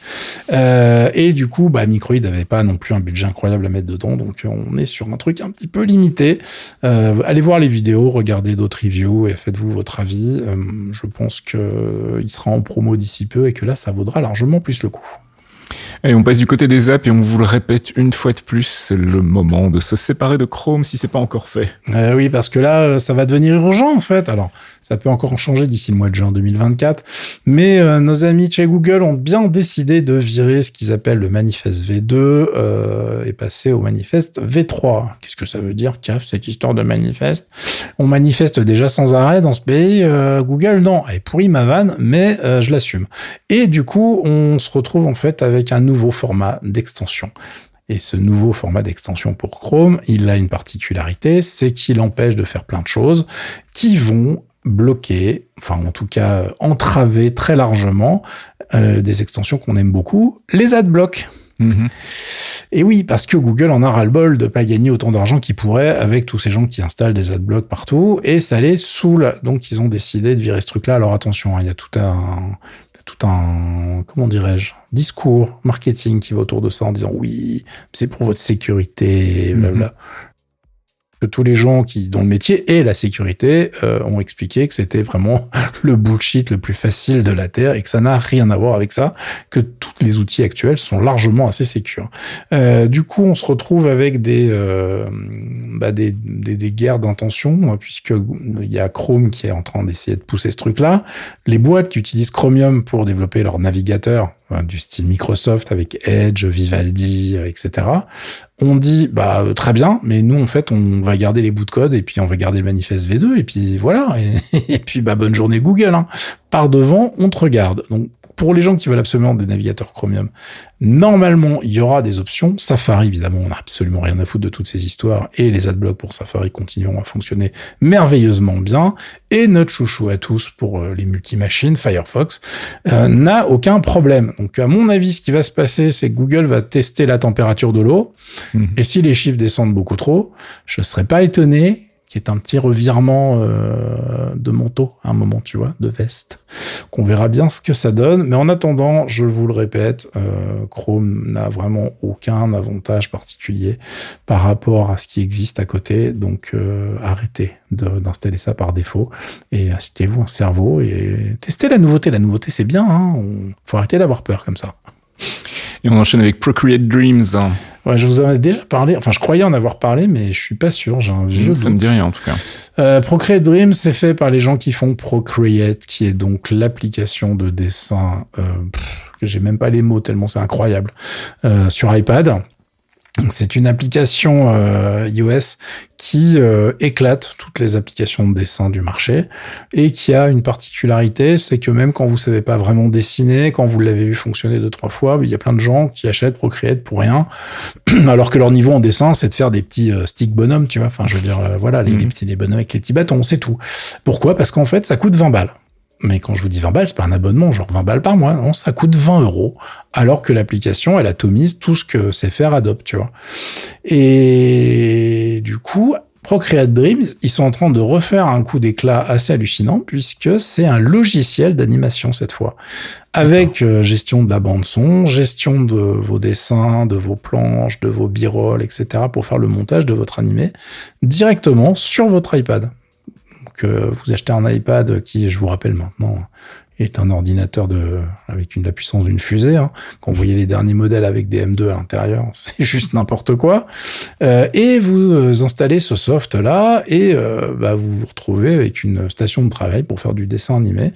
Euh, et du coup, bah, n'avait pas non plus un budget incroyable à mettre dedans, donc on est sur un truc un petit peu limité. Euh, allez voir les vidéos, regardez d'autres reviews et faites-vous votre avis. Euh, je pense que il sera en promo d'ici peu et que là, ça vaudra largement plus le coup. Et on passe du côté des apps et on vous le répète une fois de plus, c'est le moment de se séparer de Chrome si c'est pas encore fait. Euh, oui, parce que là, euh, ça va devenir urgent en fait. Alors, ça peut encore en changer d'ici le mois de juin 2024, mais euh, nos amis chez Google ont bien décidé de virer ce qu'ils appellent le manifeste V2 euh, et passer au manifeste V3. Qu'est-ce que ça veut dire, CAF, cette histoire de manifeste? On manifeste déjà sans arrêt dans ce pays. Google, non, elle est pourrie ma vanne, mais je l'assume. Et du coup, on se retrouve en fait avec un nouveau format d'extension. Et ce nouveau format d'extension pour Chrome, il a une particularité, c'est qu'il empêche de faire plein de choses qui vont bloquer, enfin en tout cas entraver très largement euh, des extensions qu'on aime beaucoup, les adblocks. Mhm. Et oui, parce que Google en a ras-le-bol de pas gagner autant d'argent qu'il pourrait avec tous ces gens qui installent des adblocks partout, et ça les saoule. Donc ils ont décidé de virer ce truc-là. Alors attention, hein, il y a tout un, tout un, comment dirais-je, discours marketing qui va autour de ça en disant oui, c'est pour votre sécurité, blablabla. Mhm. Tous les gens qui, dont le métier est la sécurité, euh, ont expliqué que c'était vraiment le bullshit le plus facile de la Terre et que ça n'a rien à voir avec ça, que tous les outils actuels sont largement assez sécures. Euh, du coup, on se retrouve avec des, euh, bah des, guerres d'intention, puisque il y a Chrome qui est en train d'essayer de pousser ce truc-là. Les boîtes qui utilisent Chromium pour développer leur navigateur, du style Microsoft avec Edge, Vivaldi, etc. On dit bah euh, très bien, mais nous en fait on va garder les bouts de code et puis on va garder le manifeste V2 et puis voilà et, puis bah bonne journée Google. Hein. Par devant, on te regarde. Donc pour les gens qui veulent absolument des navigateurs Chromium, normalement, il y aura des options. Safari, évidemment, on n'a absolument rien à foutre de toutes ces histoires et les adblocks pour Safari continueront à fonctionner merveilleusement bien. Et notre chouchou à tous pour euh, les multimachines, Firefox, euh, n'a aucun problème. Donc, à mon avis, ce qui va se passer, c'est que Google va tester la température de l'eau. Mhm. Et si les chiffres descendent beaucoup trop, je ne serais pas étonné qui est un petit revirement euh, de manteau à un moment, tu vois, de veste. Qu'on verra bien ce que ça donne. Mais en attendant, je vous le répète, euh, Chrome n'a vraiment aucun avantage particulier par rapport à ce qui existe à côté. Donc euh, arrêtez d'installer ça par défaut et achetez-vous un cerveau et testez la nouveauté. La nouveauté, c'est bien. Hein faut arrêter d'avoir peur comme ça. Et on enchaîne avec Procreate Dreams. Ouais, je vous en ai déjà parlé. Enfin, je croyais en avoir parlé, mais je suis pas sûr. J'ai un vieux. Ça me dit rien en tout cas. Euh, Procreate Dreams, c'est fait par les gens qui font Procreate, qui est donc l'application de dessin euh, que j'ai même pas les mots tellement c'est incroyable euh, sur iPad. C'est une application euh, iOS qui euh, éclate toutes les applications de dessin du marché et qui a une particularité, c'est que même quand vous savez pas vraiment dessiner, quand vous l'avez vu fonctionner deux trois fois, il y a plein de gens qui achètent Procreate pour rien, alors que leur niveau en dessin c'est de faire des petits euh, sticks bonhommes, tu vois. Enfin, je veux dire, voilà, les, les, mmh. petits les bonhommes avec les petits bâtons, c'est tout. Pourquoi? Parce qu'en fait, ça coûte 20 balles. Mais quand je vous dis 20 balles, c'est pas un abonnement, genre 20 balles par mois. Non, ça coûte 20 euros. Alors que l'application, elle atomise tout ce que c'est faire Adobe, tu vois. Et du coup, Procreate Dreams, ils sont en train de refaire un coup d'éclat assez hallucinant puisque c'est un logiciel d'animation cette fois. Avec euh, gestion de la bande son, gestion de vos dessins, de vos planches, de vos b-rolls, etc. pour faire le montage de votre animé directement sur votre iPad. Euh, vous achetez un iPad qui, je vous rappelle maintenant, est un ordinateur de avec une la puissance d'une fusée. Hein. Quand vous voyez les derniers modèles avec des M2 à l'intérieur, c'est juste n'importe quoi. Euh, et vous euh, installez ce soft là et euh, bah, vous vous retrouvez avec une station de travail pour faire du dessin animé.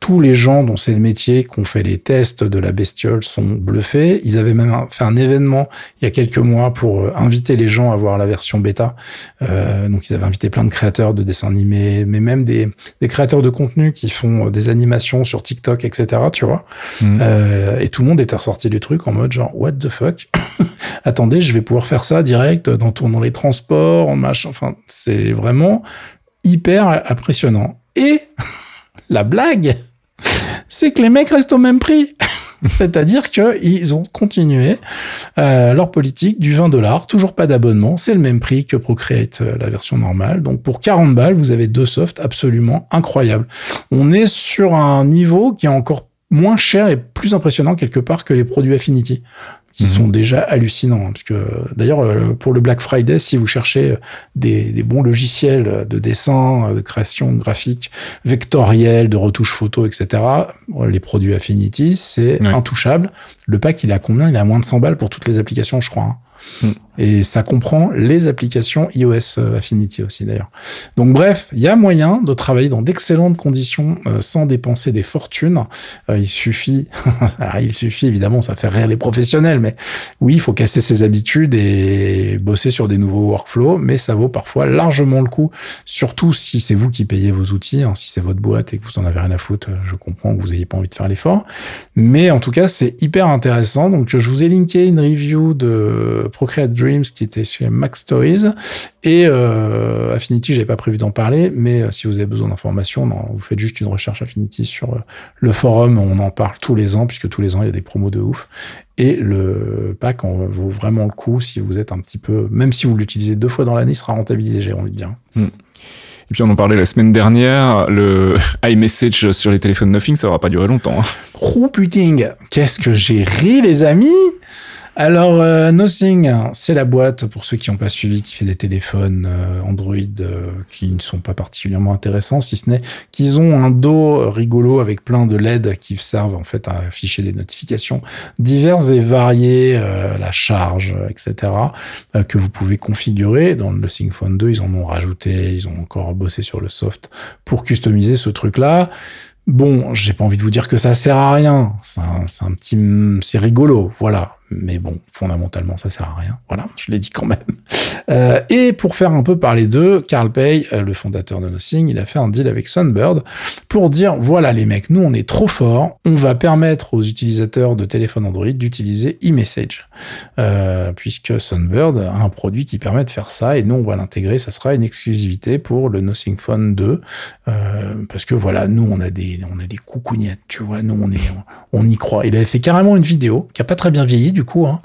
Tous les gens dont c'est le métier, qui ont fait les tests de la bestiole, sont bluffés. Ils avaient même fait un événement il y a quelques mois pour euh, inviter les gens à voir la version bêta. Donc ils avaient invité plein de créateurs de dessins animés, mais même des, des créateurs de contenu qui font des animations sur TikTok, etc. Tu vois. Mhm. Euh, et tout le monde était ressorti du truc en mode genre what the fuck? Attendez, je vais pouvoir faire ça direct dans, dans les transports, en machin. Enfin, c'est vraiment hyper impressionnant. Et la blague, c'est que les mecs restent au même prix. C'est-à-dire qu'ils ont continué euh, leur politique du 20 dollars, toujours pas d'abonnement, c'est le même prix que Procreate, euh, la version normale. Donc pour 40 balles, vous avez deux softs absolument incroyables. On est sur un niveau qui est encore moins cher et plus impressionnant quelque part que les produits Affinity qui Mhm. sont déjà hallucinants. hein, parce que d'ailleurs, euh, pour le Black Friday, si vous cherchez des, des bons logiciels de dessin, euh, de création graphique, vectorielle, de retouche photo, etc., les produits Affinity, c'est intouchable. Le pack, il est à combien? Il est à moins de 100 balles pour toutes les applications, je crois. hein. Et ça comprend les applications iOS euh, Affinity aussi d'ailleurs. Donc bref, il y a moyen de travailler dans d'excellentes conditions euh, sans dépenser des fortunes. Euh, il suffit, alors, il suffit évidemment, ça fait rire les professionnels, mais oui, il faut casser ses habitudes et bosser sur des nouveaux workflows, mais ça vaut parfois largement le coup, surtout si c'est vous qui payez vos outils, hein, si c'est votre boîte et que vous en avez rien à foutre, euh, je comprends que vous n'ayez pas envie de faire l'effort. Mais en tout cas, c'est hyper intéressant. Donc, je vous ai linké une review de Procreate Dreams qui était sur Mac Stories et euh, Affinity. J'avais pas prévu d'en parler, mais euh, si vous avez besoin d'informations, vous faites juste une recherche Affinity sur euh, le forum. On en parle tous les ans puisque tous les ans il y a des promos de ouf. Et le pack en vaut vraiment le coup si vous êtes un petit peu, même si vous l'utilisez deux fois dans l'année, il sera rentabilisé, j'ai envie de dire. Et puis on en parlait la semaine dernière, le iMessage sur les téléphones Nothing, ça aura pas duré longtemps. hein. Oh putain, qu'est-ce que j'ai ri les amis alors, euh, Nothing, c'est la boîte, pour ceux qui n'ont pas suivi, qui fait des téléphones euh, Android euh, qui ne sont pas particulièrement intéressants, si ce n'est qu'ils ont un dos rigolo avec plein de LED qui servent en fait à afficher des notifications diverses et variées, euh, la charge, etc., euh, que vous pouvez configurer. Dans le Nothing Phone 2, ils en ont rajouté, ils ont encore bossé sur le soft pour customiser ce truc-là. Bon, j'ai pas envie de vous dire que ça sert à rien. C'est un, un petit, c'est rigolo, voilà. Mais bon, fondamentalement, ça sert à rien. Voilà, je l'ai dit quand même. Euh, et pour faire un peu parler d'eux, Carl Pay, euh, le fondateur de Nothing, il a fait un deal avec Sunbird pour dire voilà les mecs, nous on est trop forts, on va permettre aux utilisateurs de téléphone Android d'utiliser eMessage, euh, puisque Sunbird a un produit qui permet de faire ça et nous on va l'intégrer, ça sera une exclusivité pour le Nothing Phone 2, euh, parce que voilà, nous on a des on a des coucougnettes, tu vois, nous on est on, on y croit. Il avait fait carrément une vidéo qui a pas très bien vieilli du coup. Hein.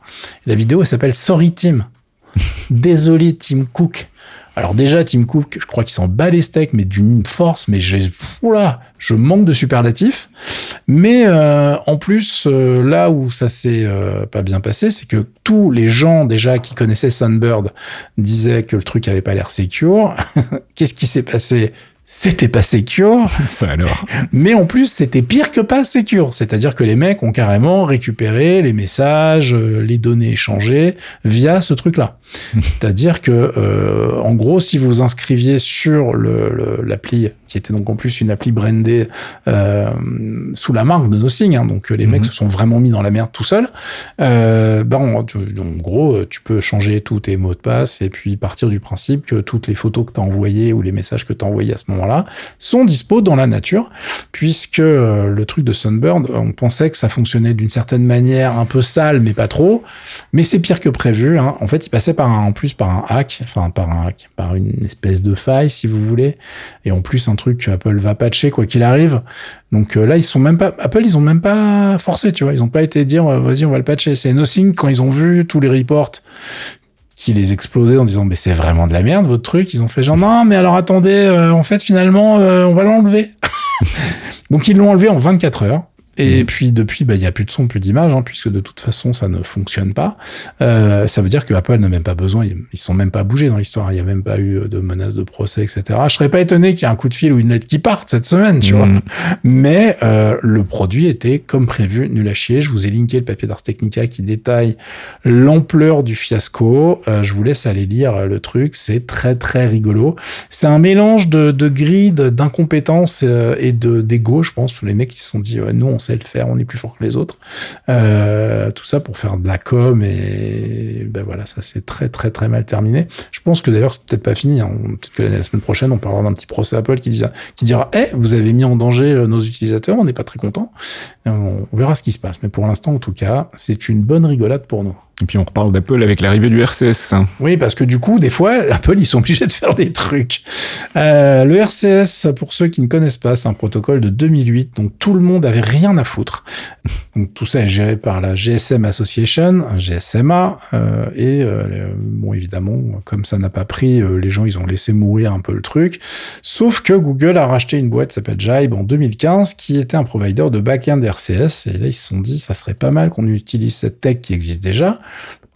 La vidéo elle s'appelle Sorry Tim. Désolé Tim Cook. Alors déjà Tim Cook, je crois qu'il s'en bat les steaks, mais d'une force, mais j'ai oula, je manque de superlatifs. Mais euh, en plus, euh, là où ça s'est euh, pas bien passé, c'est que tous les gens déjà qui connaissaient Sunbird disaient que le truc avait pas l'air secure. Qu'est-ce qui s'est passé? C'était pas secure. Ça alors. Mais en plus, c'était pire que pas secure. C'est-à-dire que les mecs ont carrément récupéré les messages, euh, les données échangées via ce truc-là. C'est-à-dire que, euh, en gros, si vous inscriviez sur le- le- l'appli, qui était donc en plus une appli brandée euh, sous la marque de Nothing, hein, donc euh, les Mhm. mecs se sont vraiment mis dans la merde tout seuls, euh, ben, en, gros, tu peux changer tous tes mots de passe et puis partir du principe que toutes les photos que tu as envoyées ou les messages que tu as envoyés à ce moment-là sont dispo dans la nature, puisque euh, le truc de Sunbird, on pensait que ça fonctionnait d'une certaine manière un peu sale, mais pas trop. Mais c'est pire que prévu. Hein. En fait, il passait par un, en plus par un hack, enfin par un hack, par une espèce de faille, si vous voulez, et en plus un truc que Apple va patcher quoi qu'il arrive. Donc euh, là, ils sont même pas, Apple, ils ont même pas forcé, tu vois, ils ont pas été dire vas-y, on va le patcher. C'est Nothing quand ils ont vu tous les reports qui les explosait en disant mais c'est vraiment de la merde votre truc. Ils ont fait genre non mais alors attendez, euh, en fait finalement euh, on va l'enlever. Donc ils l'ont enlevé en 24 heures. Et mhm. puis depuis, bah, il n'y a plus de son, plus d'image, hein, puisque de toute façon, ça ne fonctionne pas. Euh, ça veut dire que Apple n'a même pas besoin, ils, ils sont même pas bougés dans l'histoire. Il n'y a même pas eu de menaces de procès, etc. Je serais pas étonné qu'il y ait un coup de fil ou une lettre qui parte cette semaine, tu vois. Mhm. Mais euh, le produit était comme prévu, nul à chier. Je vous ai linké le papier d'Ars Technica qui détaille l'ampleur du fiasco. Euh, je vous laisse aller lire le truc. C'est très très rigolo. C'est un mélange de, de grid, d'incompétence euh, et de d'ego, je pense. Les mecs qui se sont dit, nous on le faire, on est plus fort que les autres. Euh, tout ça pour faire de la com et ben voilà, ça c'est très très très mal terminé. Je pense que d'ailleurs c'est peut-être pas fini. Hein. Peut-être que la semaine prochaine on parlera d'un petit procès Apple qui, dira, eh, vous avez mis en danger euh, nos utilisateurs, on n'est pas très content. On, on verra ce qui se passe. Mais pour l'instant en tout cas, c'est une bonne rigolade pour nous. Et puis on reparle d'Apple avec l'arrivée du RCS. Oui, parce que du coup, des fois, Apple, ils sont obligés de faire des trucs. Euh, le RCS, pour ceux qui ne connaissent pas, c'est un protocole de 2008, donc tout le monde avait rien à foutre. Tout ça est géré par la GSM Association, GSMA, euh, et euh, bon, évidemment, comme ça n'a pas pris, euh, les gens, ils ont laissé mourir un peu le truc. Sauf que Google a racheté une boîte qui s'appelle Jibe en 2015, qui était un provider de back-end RCS, et là, ils se sont dit, ça serait pas mal qu'on utilise cette tech qui existe déjà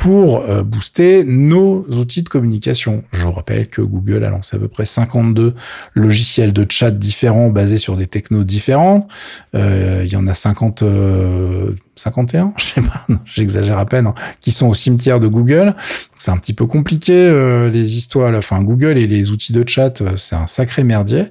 pour euh, booster nos outils de communication. Je vous rappelle que Google a lancé à peu près 52 logiciels de chat différents basés sur des technos différents. Euh, il y en a 50 51, je sais pas, j'exagère à peine, hein, qui sont au cimetière de Google. C'est un petit peu compliqué euh, les histoires. Enfin, Google et les outils de chat, euh, c'est un sacré merdier.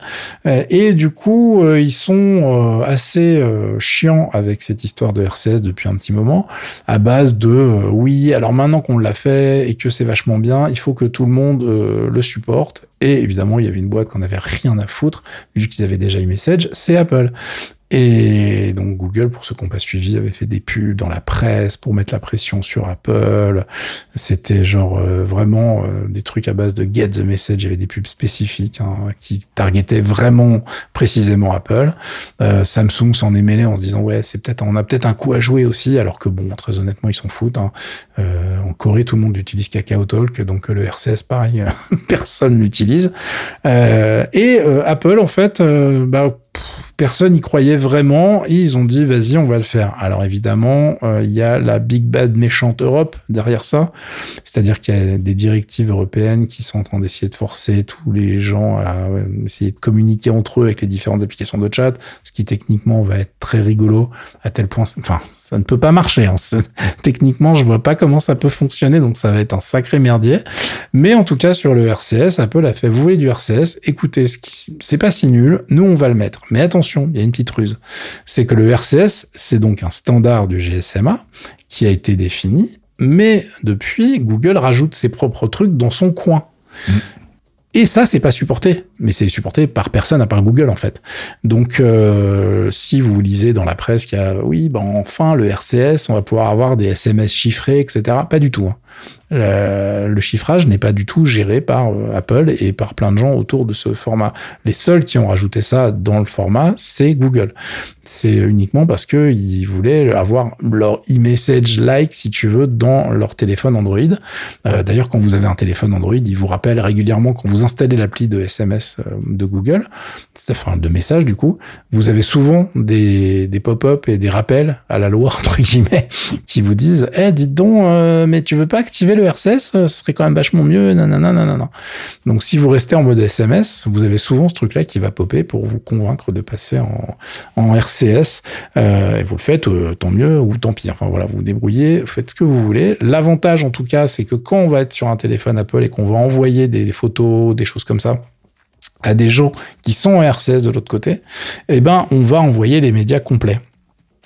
Euh, et du coup, ils sont assez chiants avec cette histoire de RCS depuis un petit moment, à base de oui, alors maintenant qu'on l'a fait et que c'est vachement bien, il faut que tout le monde le supporte. Et évidemment, il y avait une boîte qu'on avait rien à foutre, vu qu'ils avaient déjà e-message, c'est Apple. Et donc Google, pour ceux qui n'ont pas suivi, avait fait des pubs dans la presse pour mettre la pression sur Apple. C'était genre euh, vraiment euh, des trucs à base de get the message. Il y avait des pubs spécifiques hein, qui targetaient vraiment précisément Apple. Euh, Samsung s'en est mêlé en se disant ouais, c'est peut-être on a peut-être un coup à jouer aussi, alors que bon, très honnêtement, ils s'en foutent. Hein. en Corée, tout le monde utilise Kakao Talk, donc le RCS, pareil, personne l'utilise. et Apple, en fait, bah, personne n'y croyait vraiment et ils ont dit vas-y on va le faire. Alors évidemment euh, il y a la big bad méchante Europe derrière ça, c'est-à-dire qu'il y a des directives européennes qui sont en train d'essayer de forcer tous les gens à essayer de communiquer entre eux avec les différentes applications de chat, ce qui techniquement va être très rigolo à tel point, enfin ça ne peut pas marcher. Hein. Techniquement je vois pas comment ça peut fonctionner donc ça va être un sacré merdier. Mais en tout cas sur le RCS Apple a fait vous voulez du RCS, écoutez c'est pas si nul, nous on va le mettre. Mais attention, il y a une petite ruse. C'est que le RCS, c'est donc un standard du GSMA qui a été défini, mais depuis, Google rajoute ses propres trucs dans son coin. Mm. Et ça, c'est pas supporté, mais c'est supporté par personne à part Google en fait. Donc, euh, si vous lisez dans la presse qu'il y a, oui, ben enfin le RCS, on va pouvoir avoir des SMS chiffrés, etc. Pas du tout. Hein. Le, chiffrage n'est pas du tout géré par euh, Apple et par plein de gens autour de ce format. Les seuls qui ont rajouté ça dans le format, c'est Google. C'est uniquement parce que ils voulaient avoir leur e-message like, si tu veux, dans leur téléphone Android. Euh, d'ailleurs, quand vous avez un téléphone Android, il vous rappelle régulièrement quand vous installez l'appli de SMS euh, de Google, enfin de messages du coup, vous avez souvent des, pop-up et des rappels à la loi entre guillemets qui vous disent, eh, dites donc, mais tu veux pas activer le RCS, euh, ce serait quand même vachement mieux. Nanana. Donc si vous restez en mode SMS, vous avez souvent ce truc-là qui va popper pour vous convaincre de passer en, RCS. Euh, et vous le faites, euh, tant mieux ou tant pis. Enfin voilà, vous vous débrouillez, faites ce que vous voulez. L'avantage en tout cas, c'est que quand on va être sur un téléphone Apple et qu'on va envoyer des photos, des choses comme ça, à des gens qui sont en RCS de l'autre côté, eh ben, on va envoyer les médias complets.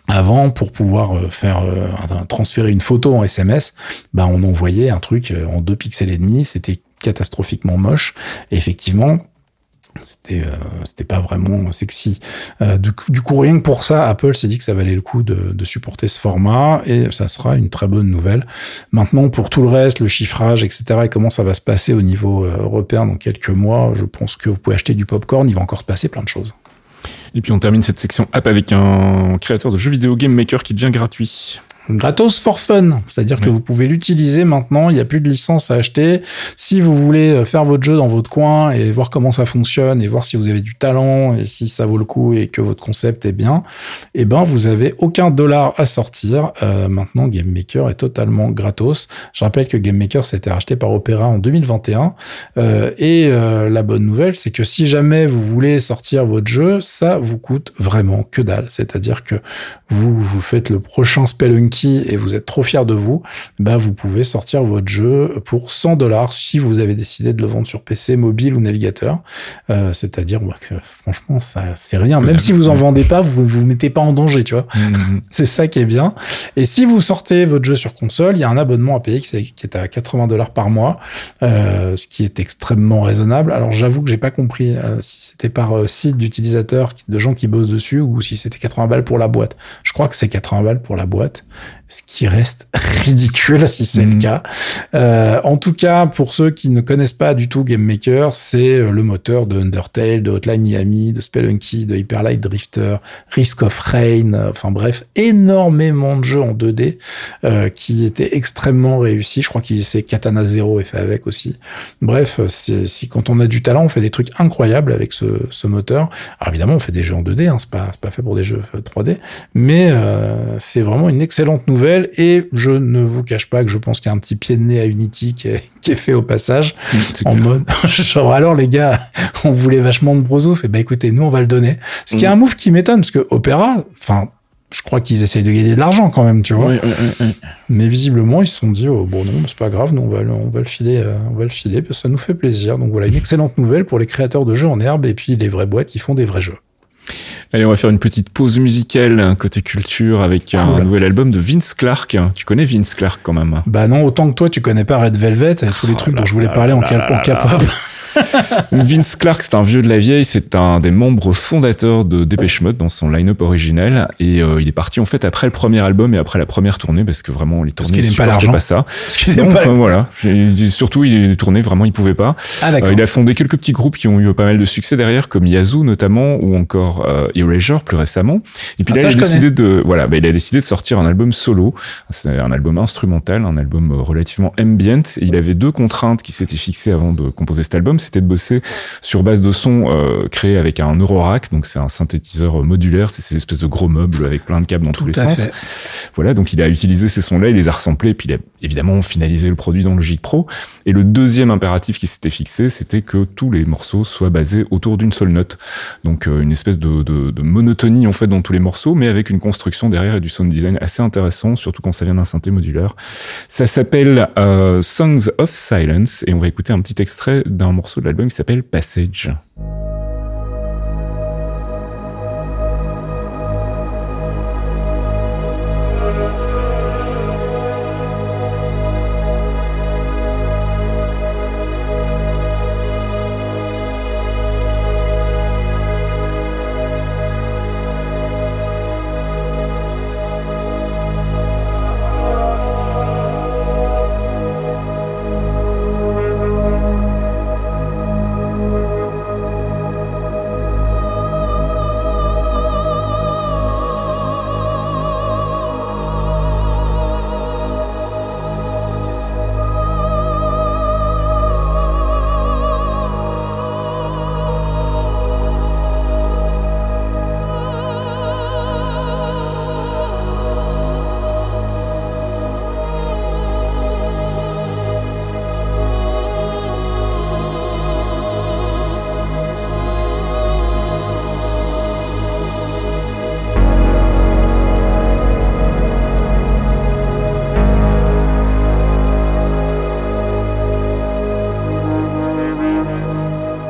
Avant, pour pouvoir euh, faire euh, transférer une photo en SMS, bah on envoyait un truc euh, en deux pixels et demi. C'était catastrophiquement moche. Effectivement, c'était c'était pas vraiment sexy. du, coup, rien que pour ça, Apple s'est dit que ça valait le coup de, de, supporter ce format et ça sera une très bonne nouvelle. Maintenant, pour tout le reste, le chiffrage, etc. et comment ça va se passer au niveau européen dans quelques mois, je pense que vous pouvez acheter du popcorn. Il va encore se passer plein de choses. Et puis on termine cette section app avec un créateur de jeux vidéo Game Maker qui devient gratuit. Gratos for fun. C'est-à-dire que vous pouvez l'utiliser maintenant. Il n'y a plus de licence à acheter. Si vous voulez euh, faire votre jeu dans votre coin et voir comment ça fonctionne et voir si vous avez du talent et si ça vaut le coup et que votre concept est bien, eh ben, vous avez aucun dollar à sortir. Euh, maintenant, Game Maker est totalement gratos. Je rappelle que Game Maker s'était racheté par Opera en 2021. Euh, et euh, la bonne nouvelle, c'est que si jamais vous voulez sortir votre jeu, ça vous coûte vraiment que dalle. C'est-à-dire que vous, vous faites le prochain Spelunky et vous êtes trop fier de vous, bah vous pouvez sortir votre jeu pour 100 dollars si vous avez décidé de le vendre sur PC, mobile ou navigateur. Euh, C'est-à-dire bah, que franchement, ça c'est rien. Même si vous en vendez pas, vous vous mettez pas en danger, tu vois. Mhm. C'est ça qui est bien. Et si vous sortez votre jeu sur console, il y a un abonnement à payer qui, est- à 80 dollars par mois, euh, ce qui est extrêmement raisonnable. Alors j'avoue que j'ai pas compris euh, si c'était par site d'utilisateurs, de gens qui bossent dessus, ou si c'était 80 balles pour la boîte. Je crois que c'est 80 balles pour la boîte, ce qui reste ridicule si c'est le Mhm. cas. Euh, en tout cas, pour ceux qui ne connaissent pas du tout Game Maker, c'est euh, le moteur de Undertale, de Hotline Miami, de Spelunky, de Hyper Light Drifter, Risk of Rain, euh, enfin bref, énormément de jeux en 2D euh, qui étaient extrêmement réussis. Je crois qu'il c'est Katana Zero est fait avec aussi. Bref, si quand on a du talent, on fait des trucs incroyables avec ce, ce moteur. Alors évidemment, on fait des jeux en 2D, hein, c'est pas pas fait pour des jeux euh, 3D, mais euh, c'est vraiment une excellente nouvelle et je ne vous cache pas que je pense qu'il y a un petit pied de nez à Unity qui est, qui est fait au passage. C'est en clair. mode genre alors les gars on voulait vachement de brosouf et ben écoutez nous on va le donner. Ce qui est Mm. un move qui m'étonne parce que Opéra enfin je crois qu'ils essayent de gagner de l'argent quand même tu vois. Mais visiblement ils se sont dit oh, bon non c'est pas grave nous on va le, on va le filer euh, on va le filer parce que ça nous fait plaisir. Donc voilà une excellente nouvelle pour les créateurs de jeux en herbe et puis les vraies boîtes qui font des vrais jeux Allez, on va faire une petite pause musicale côté culture avec un nouvel album de Vince Clark. Tu connais Vince Clark quand même. bah non autant que toi tu connais pas Red Velvet et tous les Oh trucs dont je voulais parler en, là Vince Clark, c'est un vieux de la vieille, c'est un des membres fondateurs de Dépêche Mode dans son line-up originel et euh, il est parti en fait après le premier album et après la première tournée parce que vraiment les tournées pas supportaient l'argent. pas ça. Aime pas- enfin, voilà, surtout il est tourné vraiment il pouvait pas. ah Euh, il a fondé quelques petits groupes qui ont eu pas mal de succès derrière, comme Yazoo notamment, ou encore euh, Erasure plus récemment. Et puis Ah, là, ça, il a décidé de, voilà, bah, il a décidé de sortir un album solo. C'est un album instrumental, un album euh, relativement ambient. Et il avait deux contraintes qui s'étaient fixées avant de composer cet album. C'était de bosser sur base de sons euh, créés avec un Eurorack, donc c'est un synthétiseur modulaire, c'est ces espèces de gros meubles avec plein de câbles dans tous les sens. fait. Voilà, donc il a utilisé ces sons-là, il les a resamplés, puis il a évidemment finalisé le produit dans Logic Pro. Et le deuxième impératif qui s'était fixé, c'était que tous les morceaux soient basés autour d'une seule note. Donc euh, une espèce de, de, de monotonie en fait dans tous les morceaux, mais avec une construction derrière et du sound design assez intéressant, surtout quand ça vient d'un synthé modulaire. Ça s'appelle euh, Songs of Silence, et on va écouter un petit extrait d'un morceau de l'album qui s'appelle Passage.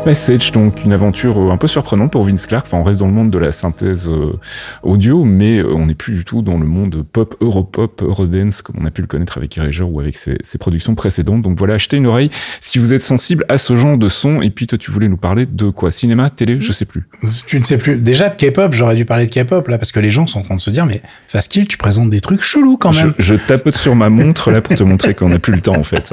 Message, donc une aventure euh, un peu surprenante pour Vince Clark. Enfin, on reste dans le monde de la synthèse euh, audio, mais euh, on n'est plus du tout dans le monde pop, europop, eurodance, comme on a pu le connaître avec Erasure ou avec ses, ses productions précédentes. Donc voilà, achetez une oreille si vous êtes sensible à ce genre de son. Et puis toi, tu voulais nous parler de quoi? Cinéma, télé, je sais plus. Tu ne sais plus. Déjà de K-pop, j'aurais dû parler de K-pop là, parce que les gens sont en train de se dire, mais Fastkill, tu présentes des trucs chelous quand Je, même. je tapote sur ma montre là pour te montrer qu'on n'a plus le temps en fait.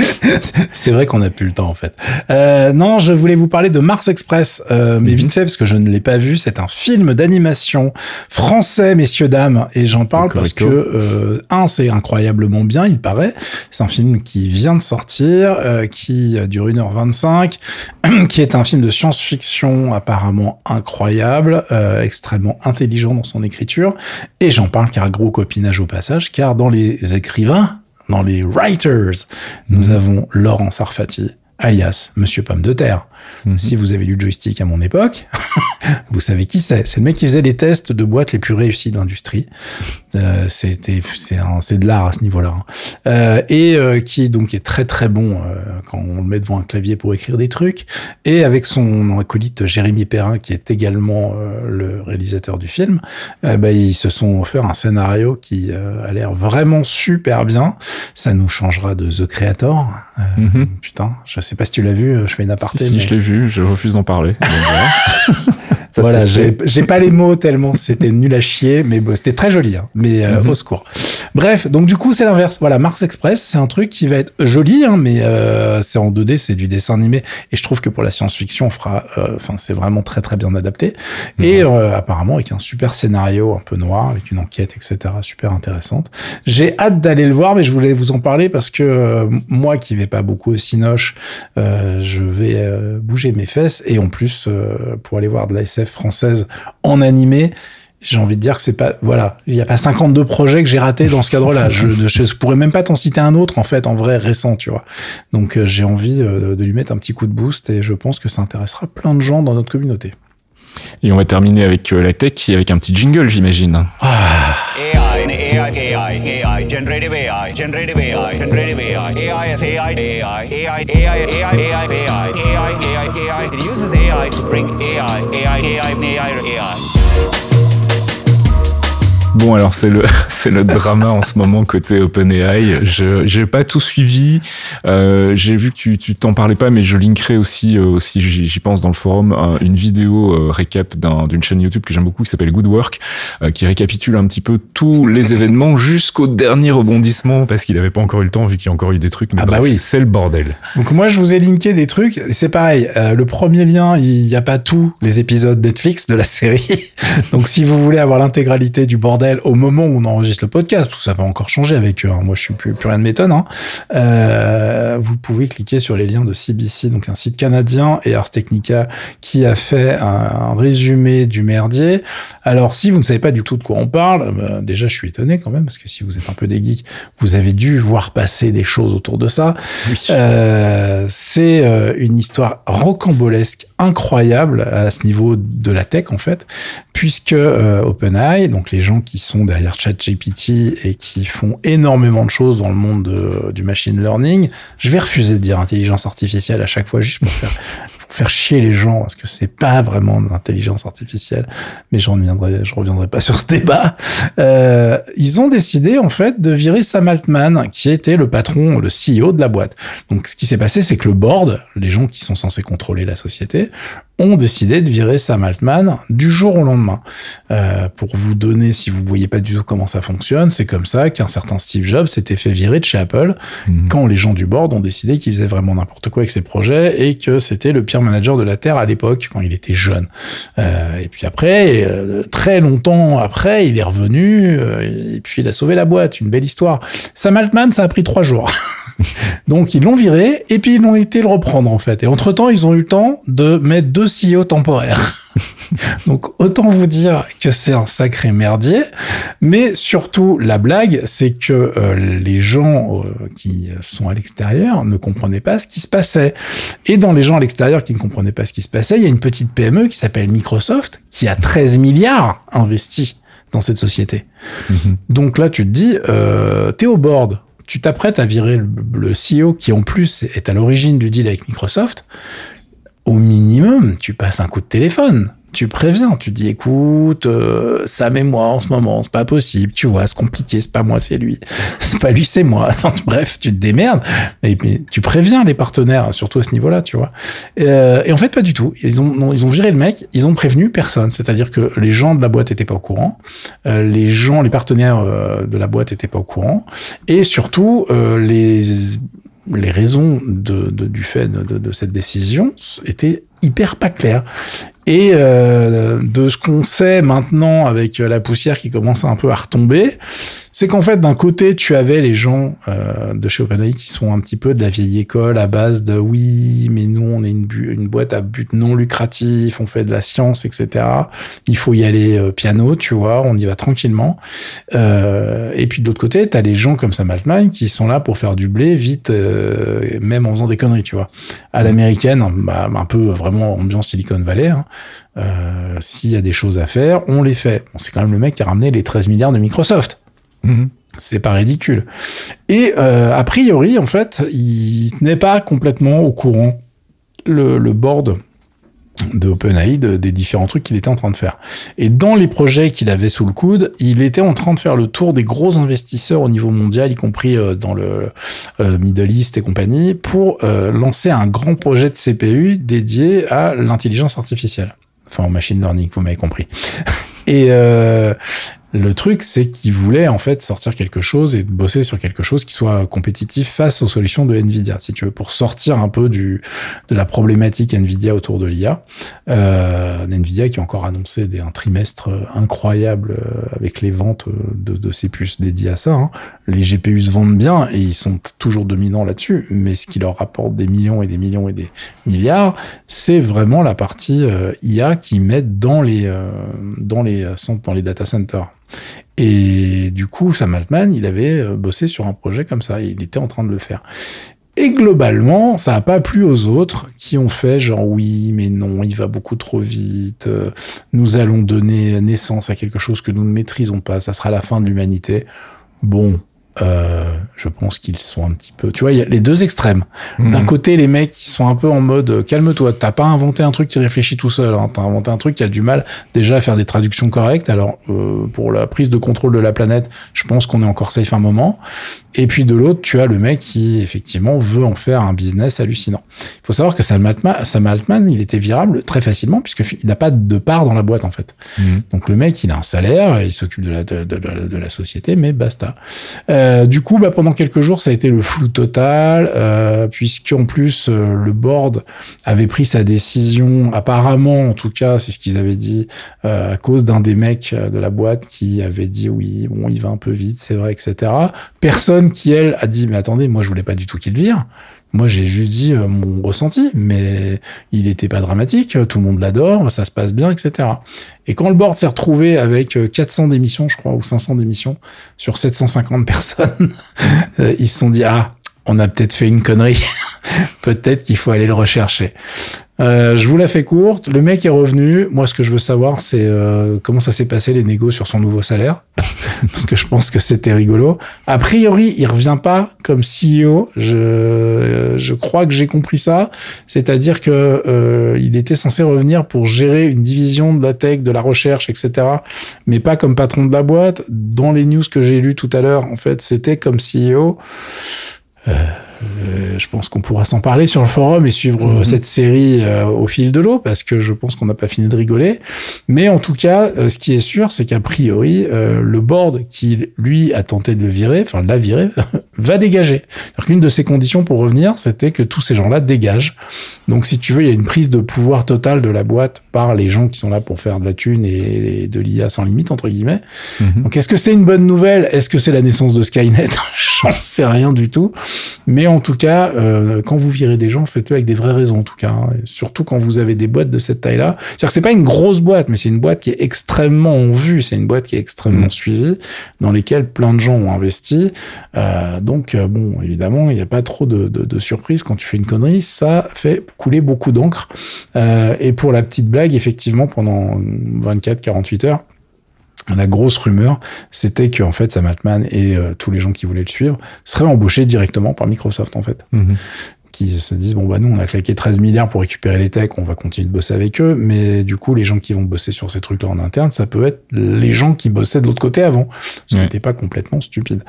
c'est vrai qu'on a plus le temps en fait. Euh, non, je voulais vous parler de Mars Express, euh, mais Mhm. vite fait parce que je ne l'ai pas vu. C'est un film d'animation français, messieurs dames, et j'en parle parce que euh, un, c'est incroyablement bien, il paraît. C'est un film qui vient de sortir, euh, qui dure 1h25, qui est un film de science-fiction apparemment incroyable, euh, extrêmement intelligent dans son écriture. Et j'en parle car gros copinage au passage, car dans les écrivains, dans les writers, nous avons Laurent Sarfati, alias Monsieur Pomme de Terre. Mhm. Si vous avez lu Joystick à mon époque, vous savez qui c'est. C'est le mec qui faisait les tests de boîtes les plus réussis de l'industrie. Euh, c'était, c'est, de l'art à ce niveau-là. hein. Euh, et euh, qui donc est très très bon quand on le met devant un clavier pour écrire des trucs. Et avec son acolyte Jérémy Perrin, qui est également le réalisateur du film, bah, ils se sont offert un scénario qui a l'air vraiment super bien. Ça nous changera de The Creator. Mhm. Putain, je sais pas si tu l'as vu, je fais une aparté. Si, si, mais- je l'ai vu, je refuse d'en parler. Ça, voilà, j'ai pas les mots tellement c'était nul à chier, mais bon, c'était très joli, hein, mais euh, Mhm. au secours. Bref, donc du coup c'est l'inverse. Voilà, Mars Express, c'est un truc qui va être joli, hein, mais euh, c'est en 2D, c'est du dessin animé, et je trouve que pour la science-fiction, on fera, euh, enfin c'est vraiment très très bien adapté, et euh, apparemment avec un super scénario un peu noir, avec une enquête, etc., super intéressante. J'ai hâte d'aller le voir, mais je voulais vous en parler parce que euh, moi qui vais pas beaucoup au Cinoche, euh, je vais euh, bouger mes fesses et en plus euh, pour aller voir de la SF française en animé. J'ai envie de dire que c'est pas voilà, il y a pas 52 projets que j'ai ratés dans ce cadre-là. Je, je pourrais même pas t'en citer un autre en fait en vrai récent, tu vois. Donc euh, j'ai envie euh, de lui mettre un petit coup de boost et je pense que ça intéressera plein de gens dans notre communauté. Et on va terminer avec euh, la tech et avec un petit jingle, j'imagine. AI, AI, AI, AI, generative AI, generative AI, generative AI, AI is AI, AI, AI, AI, AI, AI, AI, AI, AI, AI. It uses AI to bring AI, AI, AI, AI, AI. Bon, alors c'est le c'est le drama en ce moment côté OpenAI. Je j'ai pas tout suivi. Euh, j'ai vu que tu tu t'en parlais pas, mais je linkerai aussi euh, aussi j'y pense dans le forum un- une vidéo euh, récap d'un- d'une chaîne YouTube que j'aime beaucoup qui s'appelle Good Work, euh, qui récapitule un petit peu tous les événements jusqu'au dernier rebondissement parce qu'il avait pas encore eu le temps vu qu'il y a encore eu des trucs. Mais Ah bah bref, oui. c'est le bordel. Donc moi je vous ai linké des trucs, c'est pareil. euh, le premier lien, il n'y a pas tous les épisodes Netflix de la série. Donc si vous voulez avoir l'intégralité du bordel au moment où on enregistre le podcast, parce que ça va encore changer avec eux. hein, Moi je suis plus plus rien de m'étonne. hein, euh, vous pouvez cliquer sur les liens de CBC, donc un site canadien, et Ars Technica qui a fait un, un résumé du merdier. Alors si vous ne savez pas du tout de quoi on parle, euh, déjà je suis étonné quand même parce que si vous êtes un peu des geeks, vous avez dû voir passer des choses autour de ça. Euh, c'est euh, une histoire rocambolesque, incroyable à ce niveau de la tech en fait, puisque euh, OpenAI, donc les gens qui sont derrière ChatGPT et qui font énormément de choses dans le monde de- du machine learning, je vais refuser de dire intelligence artificielle à chaque fois juste pour faire, chier les gens parce que c'est pas vraiment de l'intelligence artificielle, mais j'en reviendrai, je reviendrai pas sur ce débat. Euh, ils ont décidé en fait de virer Sam Altman, qui était le patron, le CEO de la boîte. Donc, ce qui s'est passé, c'est que le board, les gens qui sont censés contrôler la société, ont décidé de virer Sam Altman du jour au lendemain. Euh, pour vous donner, si vous voyez pas du tout comment ça fonctionne, c'est comme ça qu'un certain Steve Jobs s'était fait virer de chez Apple Mhm. quand les gens du board ont décidé qu'il faisait vraiment n'importe quoi avec ses projets et que c'était le pire manager de la Terre à l'époque quand il était jeune. Euh, et puis après, euh, très longtemps après, il est revenu et puis il a sauvé la boîte. Une belle histoire. Sam Altman, ça a pris trois jours. Donc ils l'ont viré et puis ils l'ont été le reprendre en fait. Et entre temps, ils ont eu le temps de mettre deux CEO temporaires. Donc autant vous dire que c'est un sacré merdier, mais surtout la blague, c'est que euh, les gens euh, qui sont à l'extérieur ne comprenaient pas ce qui se passait. Et dans les gens à l'extérieur qui ne comprenaient pas ce qui se passait, il y a une petite PME qui s'appelle Microsoft qui a 13 milliards investis dans cette société. Mhm. Donc là, tu te dis, euh, t'es au board, tu t'apprêtes à virer le, CEO qui en plus est à l'origine du deal avec Microsoft. Au minimum, tu passes un coup de téléphone. Tu préviens, tu dis écoute, euh, Sam et moi en ce moment, c'est pas possible, tu vois, c'est compliqué, c'est pas moi, c'est lui, c'est pas lui, c'est moi. Bref, tu te démerdes, et puis tu préviens les partenaires, surtout à ce niveau-là, tu vois. Euh, et en fait, pas du tout. Ils ont, ils ont viré le mec, ils ont prévenu personne, c'est-à-dire que les gens de la boîte étaient pas au courant, euh, les gens, les partenaires euh, de la boîte étaient pas au courant, et surtout euh, les les raisons du fait de cette décision étaient hyper pas claires. Et euh, de ce qu'on sait maintenant avec euh, la poussière qui commence un peu à retomber, c'est qu'en fait, d'un côté, tu avais les gens euh, de chez OpenAI qui sont un petit peu de la vieille école à base de oui, mais nous, on est une, boîte à but non lucratif, on fait de la science, etc. Il faut y aller euh, piano, tu vois, on y va tranquillement. Euh, et puis de l'autre côté, tu as les gens comme Sam Altman qui sont là pour faire du blé vite, euh, même en faisant des conneries, tu vois. À l'américaine, bah, un peu vraiment ambiance Silicon Valley. hein. Euh, S'il y a des choses à faire, on les fait. Bon, c'est quand même le mec qui a ramené les 13 milliards de Microsoft. Mhm. C'est pas ridicule. Et euh, a priori, en fait, il n'est pas complètement au courant le, board de OpenAI de- des différents trucs qu'il était en train de faire. Et dans les projets qu'il avait sous le coude, il était en train de faire le tour des gros investisseurs au niveau mondial, y compris euh, dans le euh, Middle East et compagnie, pour lancer un grand projet de CPU dédié à l'intelligence artificielle. Enfin, au machine learning, vous m'avez compris. Et le truc, c'est qu'il voulait en fait sortir quelque chose et bosser sur quelque chose qui soit compétitif face aux solutions de Nvidia, si tu veux, pour sortir un peu du de la problématique Nvidia autour de l'IA. Euh, Nvidia qui a encore annoncé un trimestre euh, incroyable euh, avec les ventes euh, de, de ces puces dédiées à ça. hein. Les GPU se vendent bien et ils sont toujours dominants là-dessus, mais ce qui leur rapporte des millions et des millions et des milliards, c'est vraiment la partie IA qu'ils mettent dans les euh, dans les dans les data centers. Et du coup, Sam Altman, il avait euh, bossé sur un projet comme ça, et il était en train de le faire. Et globalement, ça n'a pas plu aux autres qui ont fait genre oui, mais non, il va beaucoup trop vite. euh, nous allons donner naissance à quelque chose que nous ne maîtrisons pas. Ça sera la fin de l'humanité. Bon, euh, je pense qu'ils sont un petit peu. Tu vois, il y a les deux extrêmes. D'un Mhm. côté, les mecs qui sont un peu en mode euh, calme-toi. T'as pas inventé un truc qui réfléchit tout seul. Hein. T'as inventé un truc qui a du mal déjà à faire des traductions correctes. Alors euh, pour la prise de contrôle de la planète, je pense qu'on est encore safe un moment. Et puis de l'autre, tu as le mec qui effectivement veut en faire un business hallucinant. Il faut savoir que Sam Altman, Sam Altman, il était virable très facilement puisque il n'a pas de part dans la boîte en fait. Mhm. Donc le mec, il a un salaire, il s'occupe de la, de, de- de- de la société, mais basta. Euh, du coup, bah, pendant quelques jours, ça a été le flou total, euh, puisqu'en plus, euh, le board avait pris sa décision, apparemment, en tout cas, c'est ce qu'ils avaient dit, euh, à cause d'un des mecs euh, de la boîte qui avait dit oui, bon, il va un peu vite, c'est vrai, etc. Personne qui, elle, a dit, mais attendez, moi, je voulais pas du tout qu'il vire. Moi, j'ai juste dit euh, mon ressenti, mais il était pas dramatique, tout le monde l'adore, ça se passe bien, etc. Et quand le board s'est retrouvé avec euh, 400 démissions, je crois, ou 500 démissions sur 750 personnes, euh, ils se sont dit, ah, on a peut-être fait une connerie. peut-être qu'il faut aller le rechercher. Euh, je vous la fais courte. Le mec est revenu. Moi, ce que je veux savoir, c'est euh, comment ça s'est passé les négos sur son nouveau salaire, parce que je pense que c'était rigolo. A priori, il revient pas comme CEO. Je, je crois que j'ai compris ça. C'est-à-dire que euh, il était censé revenir pour gérer une division de la tech, de la recherche, etc. Mais pas comme patron de la boîte. Dans les news que j'ai lues tout à l'heure, en fait, c'était comme CEO. Euh, euh, je pense qu'on pourra s'en parler sur le forum et suivre euh, Mhm. cette série euh, au fil de l'eau parce que je pense qu'on n'a pas fini de rigoler. Mais en tout cas, euh, ce qui est sûr, c'est qu'a priori, euh, le board qui lui a tenté de le virer, enfin l'a viré, va dégager. C'est-à-dire qu'une de ses conditions pour revenir, c'était que tous ces gens-là dégagent. Donc, si tu veux, il y a une prise de pouvoir totale de la boîte par les gens qui sont là pour faire de la thune et, et de l'IA sans limite entre guillemets. Mhm. Donc, est-ce que c'est une bonne nouvelle? Est-ce que c'est la naissance de Skynet? J'en sais rien du tout. Mais en tout cas, euh, quand vous virez des gens, faites-le avec des vraies raisons, en tout cas. hein. Surtout quand vous avez des boîtes de cette taille-là. C'est-à-dire que c'est pas une grosse boîte, mais c'est une boîte qui est extrêmement en vue. C'est une boîte qui est extrêmement Mhm. suivie, dans lesquelles plein de gens ont investi. Euh, donc, euh, bon, évidemment, il n'y a pas trop de, de, de surprises quand tu fais une connerie. Ça fait couler beaucoup d'encre. Euh, et pour la petite blague, effectivement, pendant 24-48 heures, la grosse rumeur, c'était que en fait Sam Altman et euh, tous les gens qui voulaient le suivre seraient embauchés directement par Microsoft en fait, Mhm. qui se disent bon bah nous on a claqué 13 milliards pour récupérer les techs, on va continuer de bosser avec eux, mais du coup les gens qui vont bosser sur ces trucs-là en interne, ça peut être les gens qui bossaient de l'autre côté avant, ce qui Ouais. n'était pas complètement stupide.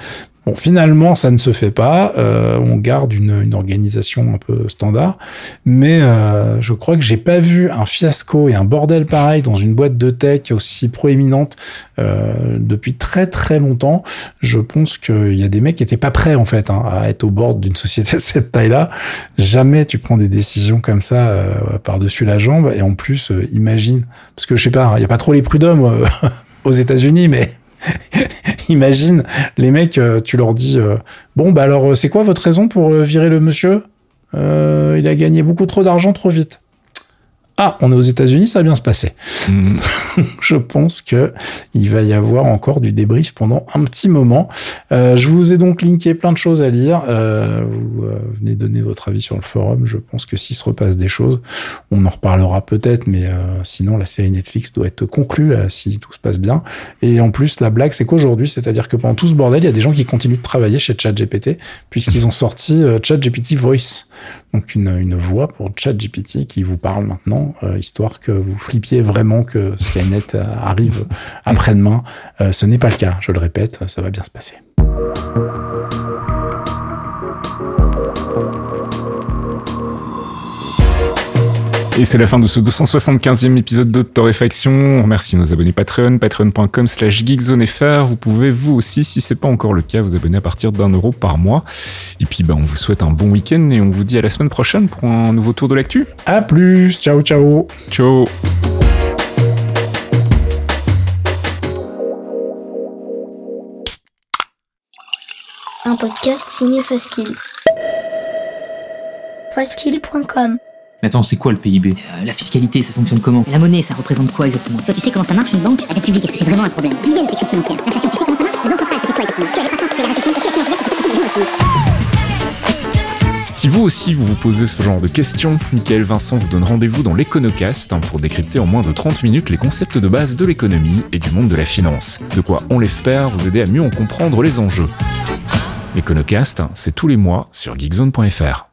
Bon, finalement, ça ne se fait pas. Euh, on garde une, organisation un peu standard, mais euh, je crois que j'ai pas vu un fiasco et un bordel pareil dans une boîte de tech aussi proéminente euh, depuis très très longtemps. Je pense qu'il y a des mecs qui étaient pas prêts en fait hein, à être au bord d'une société de cette taille-là. Jamais tu prends des décisions comme ça par-dessus la jambe. Et en plus, imagine, parce que je sais pas, il y a pas trop les prud'hommes aux États-Unis, mais imagine les mecs, euh, tu leur dis euh, bon bah alors euh, c'est quoi votre raison pour virer le monsieur? Il a gagné beaucoup trop d'argent trop vite. Ah, on est aux États-Unis, ça va bien se passer. Mm. Je pense que il va y avoir encore du débrief pendant un petit moment. Euh, je vous ai donc linké plein de choses à lire. Euh, vous euh, venez donner votre avis sur le forum. Je pense que s'il se repasse des choses, on en reparlera peut-être, mais sinon la série Netflix doit être conclue là, si tout se passe bien. Et en plus, la blague, c'est qu'aujourd'hui, c'est-à-dire que pendant tout ce bordel, il y a des gens qui continuent de travailler chez ChatGPT puisqu'ils ont sorti ChatGPT Voice, donc une, une voix pour ChatGPT qui vous parle maintenant, euh, histoire que vous flippiez vraiment que Skynet euh, arrive après-demain. Euh, ce n'est pas le cas, je le répète, ça va bien se passer. Et c'est la fin de ce 275e épisode de Torréfaction. On remercie nos abonnés Patreon, patreon.com slash geekzonefr. Vous pouvez, vous aussi, si c'est pas encore le cas, vous abonner à partir d'un euro par mois. Et puis, bah, on vous souhaite un bon week-end et on vous dit à la semaine prochaine pour un nouveau tour de l'actu. À plus, ciao ciao Ciao Un podcast signé Faskill. Faskill.com attends, c'est quoi le PIB Euh, la fiscalité, ça fonctionne comment? La monnaie, ça représente quoi exactement? Toi, tu sais comment ça marche une banque? La dette publique, est-ce que c'est vraiment un problème? D'où viennent ces crises financières L'inflation, tu sais comment ça marche? La banque centrale, c'est quoi exactement? Tu as la croissance, c'est la récession Est-ce que la finance verte, c'est quoi exactement la chimie Si vous aussi vous vous posez ce genre de questions, Michael Vincent vous donne rendez-vous dans l'Econocast hein, pour décrypter en moins de 30 minutes les concepts de base de l'économie et du monde de la finance. De quoi, on l'espère, vous aider à mieux en comprendre les enjeux. L'Econocast, c'est tous les mois sur geekzone.fr.